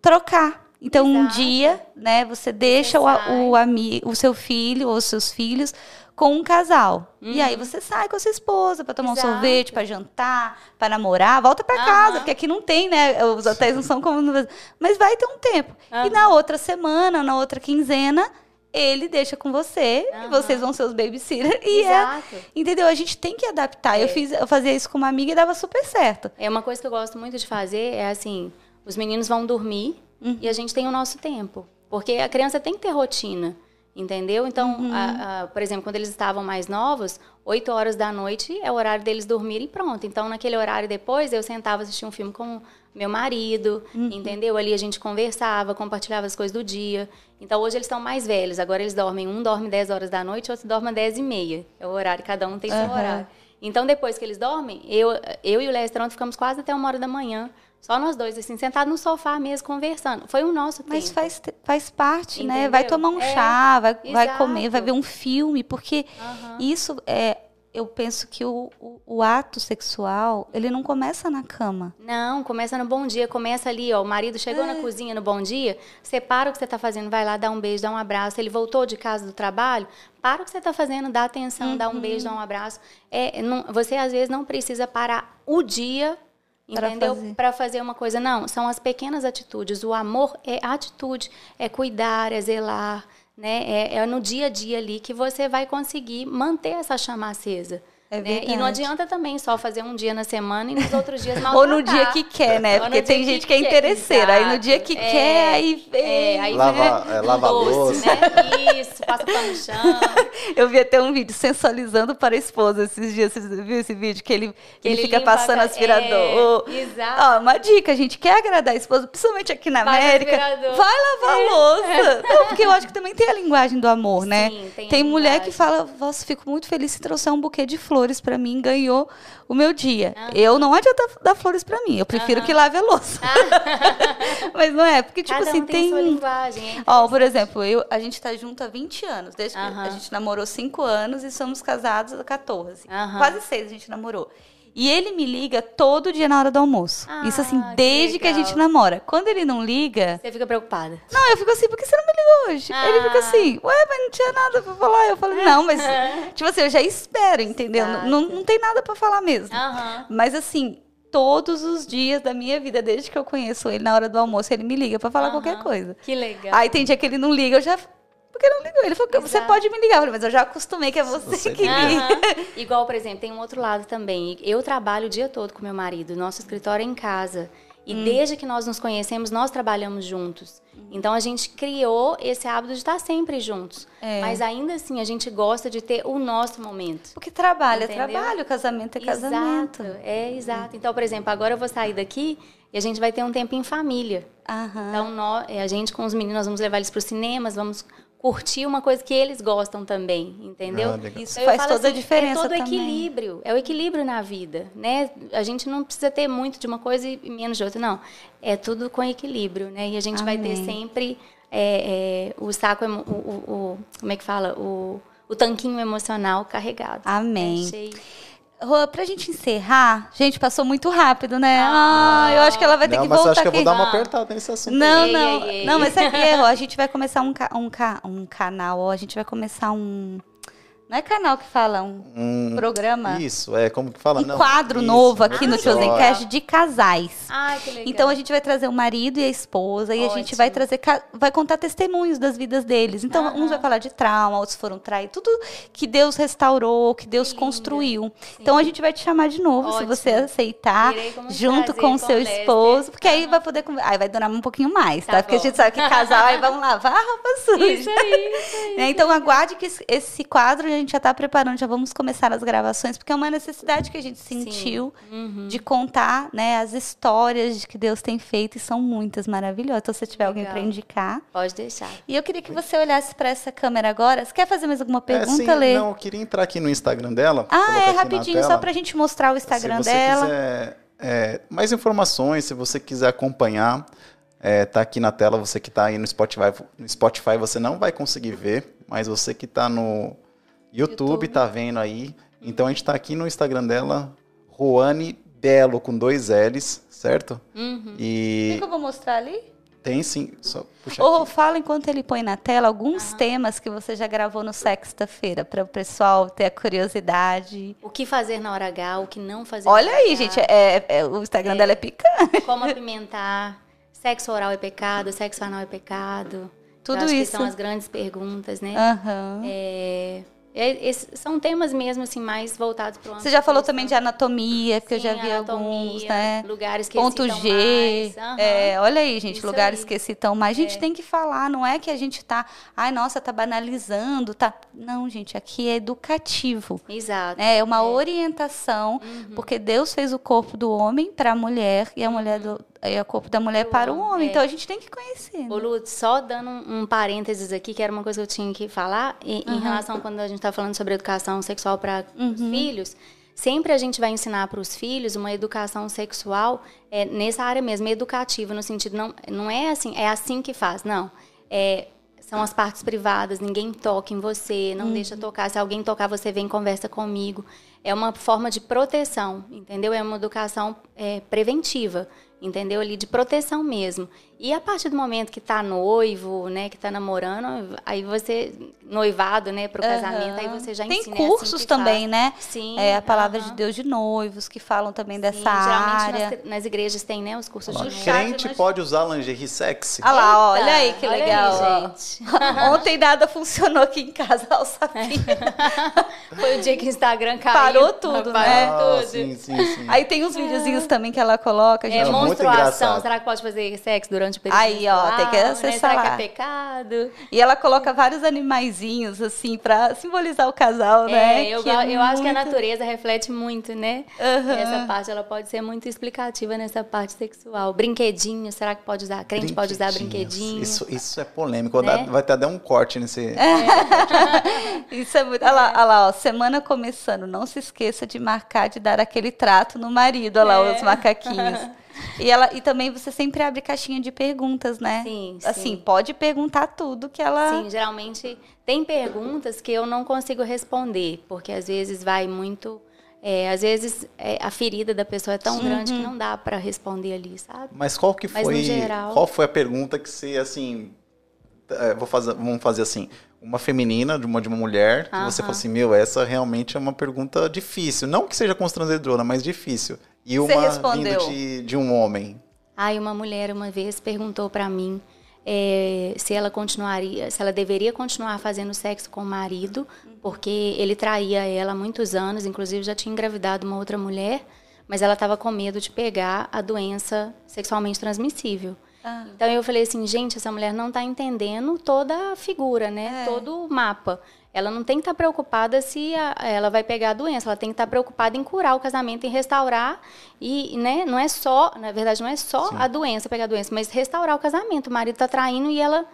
Trocar. Então, um Exato. dia, né, você deixa o, o, ami, o seu filho ou os seus filhos com um casal. E aí você sai com a sua esposa pra tomar Uhum. Exato. um sorvete, pra jantar, pra namorar, volta pra casa, Aham. porque aqui não tem, né? Os hotéis não são como. Mas vai ter um tempo. E na outra semana, na outra quinzena, ele deixa com você e Aham. vocês vão ser os babysitter. E é, Exato. entendeu? A gente tem que adaptar. Eu É. fiz, eu fazia isso com uma amiga e dava super certo. É uma coisa que eu gosto muito de fazer é assim, os meninos vão dormir Uhum. e a gente tem o nosso tempo, porque a criança tem que ter rotina, entendeu? Então, Uhum. a- a- por exemplo, quando eles estavam mais novos, 8 horas da noite é o horário deles dormirem e pronto. Então, naquele horário depois, eu sentava assistir um filme com meu marido, Uhum. entendeu? Ali a gente conversava, compartilhava as coisas do dia. Então, hoje eles estão mais velhos. Agora eles dormem, um dorme 10 horas da noite, outro dorme às 10 e meia. É o horário, cada um tem seu Aham. horário. Então, depois que eles dormem, eu, eu e o Lester ontem ficamos quase até uma hora da manhã, só nós dois, assim, sentados no sofá mesmo, conversando. Foi o nosso Mas tempo. faz, te- faz parte, né? Vai Entendeu? tomar um É, chá, vai, vai comer, vai ver um filme, porque Aham. isso é. Eu penso que o, o, o ato sexual, ele não começa na cama. Não, começa no bom dia, começa ali, ó. O marido chegou É. na cozinha no bom dia, você para o que você está fazendo, vai lá, dá um beijo, dá um abraço. Ele voltou de casa do trabalho, para o que você está fazendo, dá atenção, dá um beijo, dá um abraço. É, não- você às vezes não precisa parar o dia, entendeu? fazer. Para fazer uma coisa. Não, são as pequenas atitudes. O amor é atitude, é cuidar, é zelar, né? É, é no dia a dia ali que você vai conseguir manter essa chama acesa. É né? E não adianta também só fazer um dia na semana e nos outros dias mal Ou no dia que quer, né? Porque tem que gente que é quer, interesseira. Aí no dia que exato. quer, É, aí vem. É, aí Lava- é, lava a doce, louça. né? Isso, passa pano no chão. Eu vi até um vídeo sensualizando para a esposa esses dias. Você viu esse vídeo? Que ele, Que ele, ele fica passando a- aspirador. é, exato. Ó, uma dica, a gente quer agradar a esposa, principalmente aqui na América. Vai lavar a louça. Não, porque eu acho que também tem a linguagem do amor, né? Sim, tem a mulher que linguagem. fala, nossa, fico muito feliz se trouxer um buquê de flores para mim, ganhou o meu dia. Eu não adianta dar flores para mim, eu prefiro que lave a louça. Mas não é, porque tipo Cada assim, um tem, tem sua linguagem. Ó, por exemplo, eu, a gente tá junto há 20 anos. Desde que a gente namorou 5 anos e somos casados há 14. Aham. Quase 6 a gente namorou. E ele me liga todo dia na hora do almoço. Ah, Isso assim, que desde que, a legal. gente namora. Quando ele não liga. Você fica preocupada. Não, eu fico assim, por que você não me ligou hoje? Ele fica Ah. assim, ué, mas não tinha nada pra falar. Eu falei, não, mas. tipo assim, eu já espero, entendeu? Exato. Não, não tem nada pra falar mesmo. Mas assim, todos os dias da minha vida, desde que eu conheço ele, na hora do almoço, ele me liga pra falar qualquer coisa. Que legal. Aí tem dia que ele não liga, eu já. Por que não ligou? Ele falou, você Exato. pode me ligar. Eu falei, mas eu já acostumei que é você, Você que liga. Aham. Igual, por exemplo, tem um outro lado também. Eu trabalho o dia todo com meu marido. Nosso escritório é em casa. E Hum. desde que nós nos conhecemos, nós trabalhamos juntos. Então a gente criou esse hábito de estar sempre juntos. É. Mas ainda assim, a gente gosta de ter o nosso momento. Porque trabalho Entendeu? é trabalho, casamento é casamento. Exato. É, exato. Então, por exemplo, agora eu vou sair daqui e a gente vai ter um tempo em família. Aham. Então, nó- é, a gente com os meninos, nós vamos levar eles para os cinemas, vamos curtir uma coisa que eles gostam também, entendeu? Ah. Isso Então, eu faz falo toda a assim, diferença É todo também. equilíbrio, é o equilíbrio na vida, né? A gente não precisa ter muito de uma coisa e menos de outra, não. É tudo com equilíbrio, né? E a gente vai ter Amém. sempre é, é, o saco, o, o- o- como é que fala? O, o tanquinho emocional carregado. Amém. É, cheio. Rô, pra gente encerrar, gente, passou muito rápido, né? Ah, eu acho que ela vai ter não, que mas eu voltar acho que eu vou aqui. dar uma apertada nesse assunto. Não, aí. Ei, não. ei, ei. Não, mas é, Rô? A gente vai começar um, ca- um, ca- um canal, ó, a gente vai começar um. Não é canal que fala, um Hum, programa. Isso, é como que fala? Um não, quadro isso, novo um aqui no episódio. Chosen Cast de casais. Ai, que legal. Então a gente vai trazer o marido e a esposa e a gente Ótimo. vai trazer, vai contar testemunhos das vidas deles. Então Aham. uns vai falar de trauma, outros foram traídos, tudo que Deus restaurou, que Deus lindo. construiu. Então a gente vai te chamar de novo, se Ótimo. você aceitar, junto com o seu esposo, porque aí vai poder, aí vai durar um pouquinho mais, tá? Tá porque a gente sabe que casal aí vamos lavar a roupa suja. Isso aí, isso aí. Né? Então aguarde que esse- esse quadro a gente já está preparando, já vamos começar as gravações, porque é uma necessidade que a gente sentiu Uhum. de contar né, as histórias de que Deus tem feito e são muitas maravilhosas. Então, se você tiver alguém Legal. para indicar. Pode deixar. E eu queria que você olhasse para essa câmera agora. Você quer fazer mais alguma É, pergunta, sim, Lê? não, eu queria entrar aqui no Instagram dela. ah, é rapidinho, só para a gente mostrar o Instagram se você dela. Quiser, é, mais informações, se você quiser acompanhar, é, tá aqui na tela. Você que está aí no Spotify, no Spotify você não vai conseguir ver, mas você que está no YouTube, YouTube. tá vendo aí. Então a gente está aqui no Instagram dela, Roane Belo com dois L's, certo? Uhum. O que E que eu vou mostrar ali? tem sim, só puxa Ou aqui. fala enquanto ele põe na tela alguns temas que você já gravou no Sexta-feira, para o pessoal ter a curiosidade. O que fazer na hora H, o que não fazer Olha na hora aí, H. gente, é, é- o Instagram dela é picante. Como apimentar, sexo oral é pecado, sexo anal é pecado. Tudo isso. Que são as grandes perguntas, né? Aham. É, é- esses são temas mesmo assim mais voltados para Você já falou também de anatomia, porque eu já vi alguns, né? Lugares que Ponto G. mais. Aham. É, olha aí, gente, Isso lugares aí. que excitam mais. A gente tem que falar, não é que a gente tá, ai, nossa, tá banalizando, tá. Não, gente, aqui é educativo. Exato. né? É uma orientação, Uhum. porque Deus fez o corpo do homem para a mulher e a mulher do, e o corpo da mulher para o homem. é. Então a gente tem que conhecer. né? Ô, Lu, só dando um, um parênteses aqui, que era uma coisa que eu tinha que falar, em, em relação quando a gente está falando sobre educação sexual para os filhos, sempre a gente vai ensinar para os filhos uma educação sexual é, nessa área mesmo, educativa, no sentido, não, não é assim, é assim que faz, não. É, são as partes privadas, ninguém toca em você, não deixa tocar. Se alguém tocar, você vem e conversa comigo. É uma forma de proteção, entendeu? É uma educação é, preventiva. Entendeu? Ali de proteção mesmo. E a partir do momento que tá noivo, né, que tá namorando, aí você noivado, né, pro casamento, aí você já Tem ensina é assim cursos também, né? Sim. É a palavra aham. de Deus de noivos que falam também dessa Sim, geralmente área. nas, nas igrejas tem, né, os cursos de Lá, noivo. crente nós- pode usar lingerie sexy? Ah lá, olha Eita, aí que olha legal. aí. Ontem nada funcionou aqui em casa, ao sapinho. Foi o dia que o Instagram caiu. Parou tudo, Parou né? Ah, tudo. sim, sim, sim. Aí tem uns videozinhos também que ela coloca. É, gente. muito menstruação. Será que pode fazer sexo durante Aí, ó, tem que menstrual, acessar né? Será que lá. é pecado? E ela coloca vários animaizinhos, assim, pra simbolizar o casal, né? É, eu, Que go- é eu acho que a muito- natureza reflete muito, né? Aham. Essa parte, ela pode ser muito explicativa nessa parte sexual. Brinquedinho, será que pode usar? Crente pode usar brinquedinho? Isso, isso é polêmico. Né? Vai ter até um corte nesse. Isso é muito. Olha lá, olha lá, ó, semana começando. Não se esqueça de marcar, de dar aquele trato no marido. Olha lá, É. os macaquinhos. E, ela, e também você sempre abre caixinha de perguntas, né? Sim, Assim, sim. pode perguntar tudo que ela. Sim, geralmente tem perguntas que eu não consigo responder, porque às vezes vai muito. é, às vezes é, a ferida da pessoa é tão grande que não dá pra responder ali, sabe? Mas qual que Mas, no foi? geral- Qual foi a pergunta que você assim? É, vou fazer, vamos fazer assim. Uma feminina de uma de uma mulher que você Aham. falou assim, meu, essa realmente é uma pergunta difícil. Não que seja constrangedora, mas difícil. E Você uma vindo de, de um homem. Aí uma mulher uma vez perguntou pra mim é, se ela continuaria, se ela deveria continuar fazendo sexo com o marido, porque ele traía ela há muitos anos, inclusive já tinha engravidado uma outra mulher, mas ela estava com medo de pegar a doença sexualmente transmissível. Ah. Então eu falei assim, gente, essa mulher não está entendendo toda a figura, né? É. Todo o mapa. Ela não tem que estar preocupada se a- ela vai pegar a doença, ela tem que estar preocupada em curar o casamento, em restaurar e, né, não é só, na verdade, não é só Sim. a doença, pegar a doença, mas restaurar o casamento. O marido está traindo e ela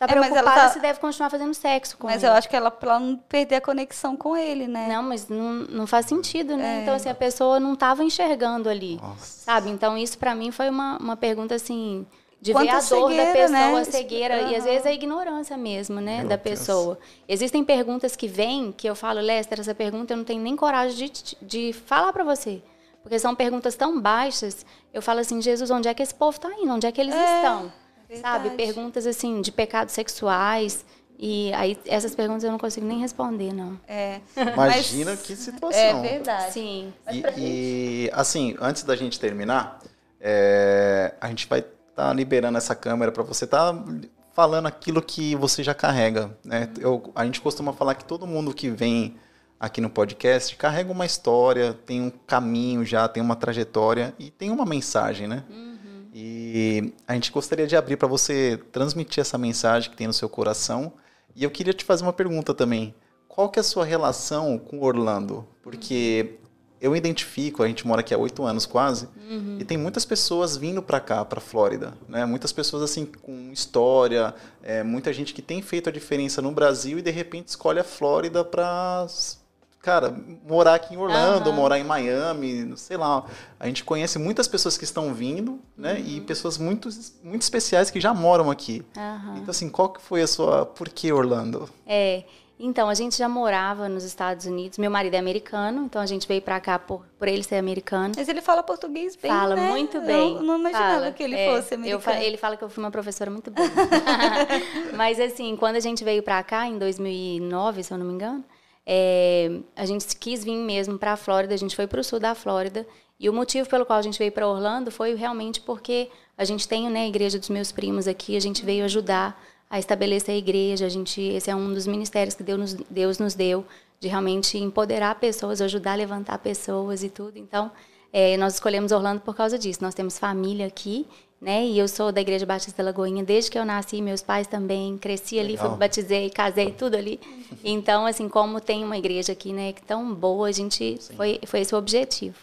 está É, mas ela preocupada tá- se deve continuar fazendo sexo com Mas ele. eu acho que ela, pra ela não perder a conexão com ele, né? Não, mas não, não faz sentido, né? É. Então, assim, a pessoa não estava enxergando ali, Nossa. sabe? Então, isso para mim foi uma, uma pergunta, assim, de Quanto ver a dor da cegueira, pessoa, né? a cegueira, e às vezes a ignorância mesmo, né, Meu da Deus. pessoa. Existem perguntas que vêm que eu falo, Lester, essa pergunta eu não tenho nem coragem de, de falar para você. Porque são perguntas tão baixas, eu falo assim, Jesus, onde é que esse povo está indo? Onde é que eles É, estão? Sabe? Perguntas, assim, de pecados sexuais. E aí, essas perguntas eu não consigo nem responder, não. É. Imagina Mas- que situação. É verdade. Sim. E, e, assim, antes da gente terminar, é, a gente vai estar liberando essa câmera para você estar falando aquilo que você já carrega. Né? Eu, a gente costuma falar que todo mundo que vem aqui no podcast carrega uma história, tem um caminho já, tem uma trajetória e tem uma mensagem, né? E a gente gostaria de abrir para você transmitir essa mensagem que tem no seu coração. E eu queria te fazer uma pergunta também. Qual que é a sua relação com Orlando? Porque eu identifico, a gente mora aqui há oito anos quase, e tem muitas pessoas vindo para cá, para Flórida, né? Muitas pessoas assim com história, é, muita gente que tem feito a diferença no Brasil e de repente escolhe a Flórida para cara, morar aqui em Orlando, Aham. morar em Miami, sei lá. A gente conhece muitas pessoas que estão vindo, né? E pessoas muito, muito especiais que já moram aqui. Aham. Então, assim, qual que foi a sua... Por que Orlando? É, então, a gente já morava nos Estados Unidos. Meu marido é americano, então a gente veio pra cá por, por ele ser americano. Mas ele fala português bem, fala né? muito bem. Eu não imaginava Fala. que ele É, fosse eu americano. fa- ele fala que eu fui uma professora muito boa. Mas assim, quando a gente veio pra cá, em 2009, se eu não me engano, é, a gente quis vir mesmo pra Flórida, a gente foi pro sul da Flórida. E o motivo pelo qual a gente veio para Orlando foi realmente porque a gente tem né, a igreja dos meus primos aqui, a gente veio ajudar a estabelecer a igreja. A gente, esse é um dos ministérios que Deus nos, Deus nos deu, de realmente empoderar pessoas, ajudar a levantar pessoas e tudo. Então, é, nós escolhemos Orlando por causa disso. Nós temos família aqui, né? E eu sou da Igreja Batista Lagoinha desde que eu nasci, meus pais também. Cresci ali, fui, batizei, casei, tudo ali. Então, assim, como tem uma igreja aqui, né, que tão boa, a gente foi, foi esse o objetivo.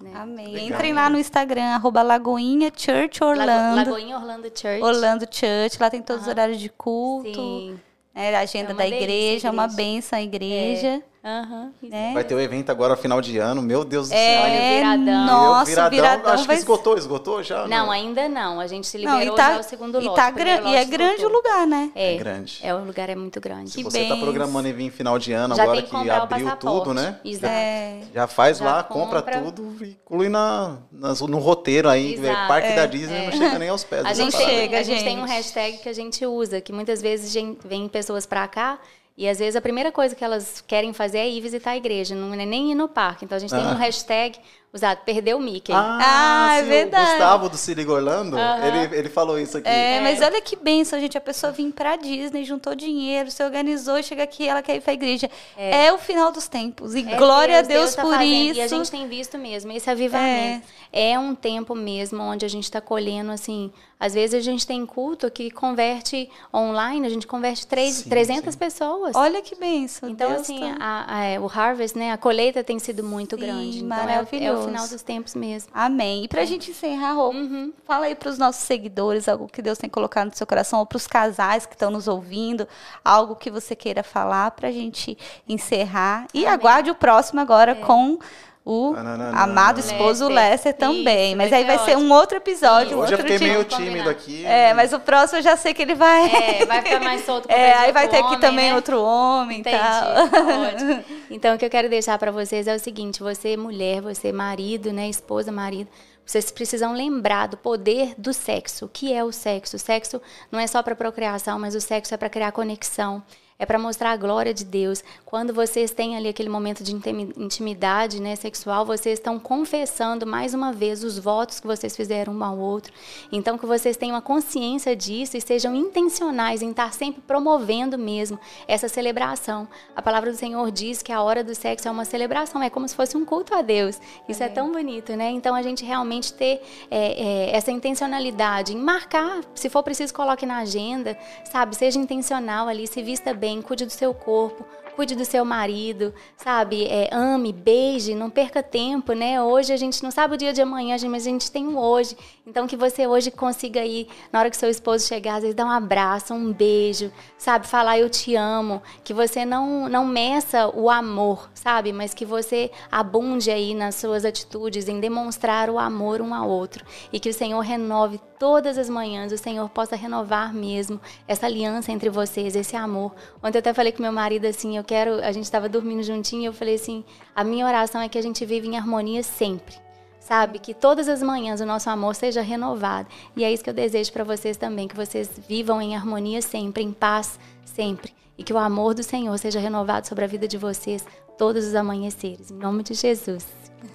Né? Amém. Legal. Entrem lá no Instagram, arroba Lagoinha Church Orlando. Lagoinha Orlando Church. Orlando Church, lá tem todos os horários de culto, Sim. né, a agenda É uma da igreja, é uma igreja. benção a igreja. Aham. né? Vai ter o evento agora final de ano, meu Deus do É, céu. Olha, o viradão. Nossa, viradão, viradão acho vai que esgotou, esgotou já? Não, ainda não. A gente se Não, liberou e tá, já o segundo e lote. tá o primeiro gran- e é lote grande o esgotou. lugar, né? É, É grande. É, o lugar é muito grande. Se Que você tá benção. programando em vir final de ano, Já agora que que o abriu tudo, né? Exato. É. Já faz Já lá, compra. compra. tudo e inclui na, nas- no roteiro aí. Exato. Parque É, da Disney não chega nem aos pés. A gente, chega, a gente tem um hashtag que a gente usa, que muitas vezes vem pessoas pra cá e às vezes a primeira coisa que elas querem fazer é ir visitar a igreja, não é nem ir no parque. Então a gente tem Ah. um hashtag usado, perdeu o Mickey. Ah, é sim, verdade. O Gustavo do Liga Orlando, ele, ele falou isso aqui. É, mas olha que benção, gente. A pessoa vir pra Disney, juntou dinheiro, se organizou e chega aqui, ela quer ir pra igreja. É, o final dos tempos. E É glória a Deus, tá por fazendo. isso. E a gente tem visto mesmo esse avivamento. É, um tempo mesmo onde a gente está colhendo, assim, às vezes a gente tem culto que converte online, a gente converte três, Sim, 300 sim. pessoas. Olha que benção. Então, Deus assim, tá- a- a- é, o harvest, né, a colheita tem sido muito Sim, grande. Então, é, o- é maravilhoso. O final dos tempos mesmo. Amém. E pra gente encerrar, Rô, Uhum. fala aí pros nossos seguidores algo que Deus tem colocado no seu coração, ou pros casais que estão nos ouvindo, algo que você queira falar pra gente encerrar. E aguarde o próximo agora com o Nananana. amado esposo Lester. Lester também. Isso, Mas aí vai ser um outro episódio, Hoje eu outro fiquei dia. meio tímido aqui. É, mas o próximo eu já sei que ele vai. É, vai ficar mais solto com É, aí vai ter aqui homem, também né? outro homem e tal. Ótimo. Então, o que eu quero deixar para vocês é o seguinte: você, mulher, você, marido, né, esposa, marido, vocês precisam lembrar do poder do sexo. O que é o sexo? O sexo não é só para procriação, mas o sexo é para criar conexão. É para mostrar a glória de Deus. Quando vocês têm ali aquele momento de intimi- intimidade né, sexual, vocês estão confessando mais uma vez os votos que vocês fizeram um ao outro. Então, que vocês tenham a consciência disso e sejam intencionais em estar sempre promovendo mesmo essa celebração. A palavra do Senhor diz que a hora do sexo é uma celebração, é como se fosse um culto a Deus. Isso é, tão bonito, né? Então, a gente realmente ter é, é, essa intencionalidade em marcar, se for preciso, coloque na agenda, sabe? Seja intencional ali, se vista bem, cuide do seu corpo, cuide do seu marido, sabe? É, ame, beije, não perca tempo, né? Hoje a gente não sabe o dia de amanhã, mas a gente tem um hoje. Então que você hoje consiga ir, na hora que seu esposo chegar, às vezes dar um abraço, um beijo, sabe? Falar eu te amo, que você não, não meça o amor, sabe? Mas que você abunde aí nas suas atitudes em demonstrar o amor um ao outro. E que o Senhor renove todas as manhãs, o Senhor possa renovar mesmo essa aliança entre vocês, esse amor. Ontem eu até falei com meu marido assim, eu quero, a gente estava dormindo juntinho, e eu falei assim, a minha oração é que a gente vive em harmonia sempre. Sabe, que todas as manhãs o nosso amor seja renovado. E é isso que eu desejo para vocês também, que vocês vivam em harmonia sempre, em paz sempre. E que o amor do Senhor seja renovado sobre a vida de vocês todos os amanheceres. Em nome de Jesus.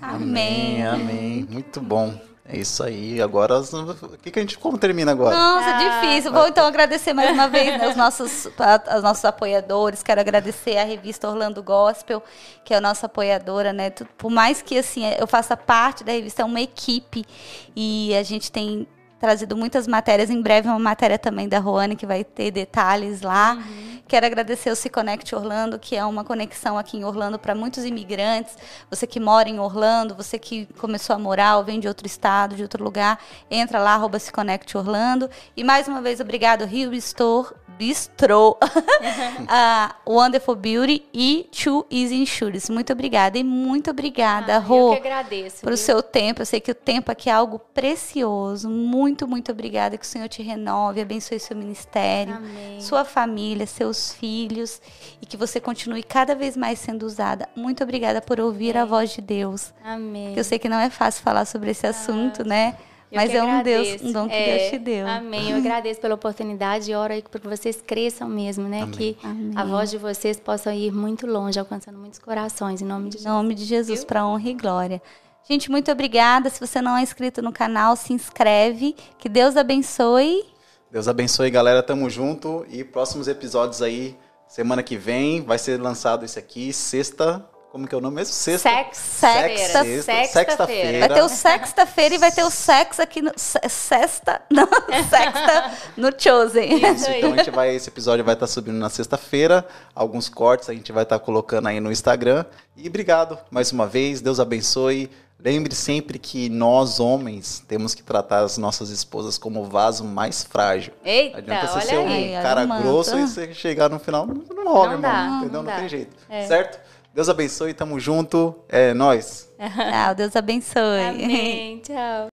Amém. Amém. Muito bom. É isso aí. Agora, o que, que a gente. Como termina agora? Nossa, Ah. difícil. Vou então agradecer mais uma vez né, os, nossos, a- os nossos apoiadores. Quero agradecer a revista Orlando Gospel, que é a nossa apoiadora, né? Por mais que assim eu faça parte da revista, é uma equipe e a gente tem trazido muitas matérias. Em breve uma matéria também da Roane que vai ter detalhes lá. Quero agradecer o Se Connect Orlando, que é uma conexão aqui em Orlando para muitos imigrantes. Você que mora em Orlando, você que começou a morar ou vem de outro estado, de outro lugar, entra lá, arroba Se Connect Orlando. E mais uma vez, obrigado, Rio Store, Bistro, a Wonderful Beauty e Two Easy Insurance. Muito obrigada e muito obrigada, Ah, Rô eu que agradeço. para o viu? seu tempo. Eu sei que o tempo aqui é algo precioso. Muito, muito obrigada. Que o Senhor te renove, abençoe seu ministério, Amém. sua família, seus filhos e que você continue cada vez mais sendo usada. Muito obrigada por ouvir a voz de Deus. Amém. Eu sei que não é fácil falar sobre esse assunto, né? Eu Mas é um Deus, um dom que É, Deus te deu. Amém. Eu agradeço pela oportunidade e oro aí para que vocês cresçam mesmo, né? Que Amém. a voz de vocês possa ir muito longe, alcançando muitos corações, em nome de Em Jesus. nome de Jesus, para honra e glória. Gente, muito obrigada. Se você não é inscrito no canal, se inscreve. Que Deus abençoe. Deus abençoe, galera. Tamo junto. E próximos episódios aí, semana que vem, vai ser lançado esse aqui, sexta. Como que é o nome mesmo? Sexta. Sexta-feira. Sexta- Sexta-feira. sexta-feira. Vai ter o sexta-feira e vai ter o sexo aqui no. se- Sexta. Não, sexta no Chosen. Isso. Então a gente vai, esse episódio vai estar subindo na sexta-feira. Alguns cortes a gente vai estar colocando aí no Instagram. E obrigado mais uma vez. Deus abençoe. Lembre sempre que nós, homens, temos que tratar as nossas esposas como o vaso mais frágil. Eita, Não adianta você olha ser um aí. Olha cara grosso e você chegar no final, não, rola, Não irmão. dá, entendeu? não Não, tem jeito. É. Certo? Deus abençoe, tamo junto. É nós. Tchau, Deus abençoe. Amém. Tchau.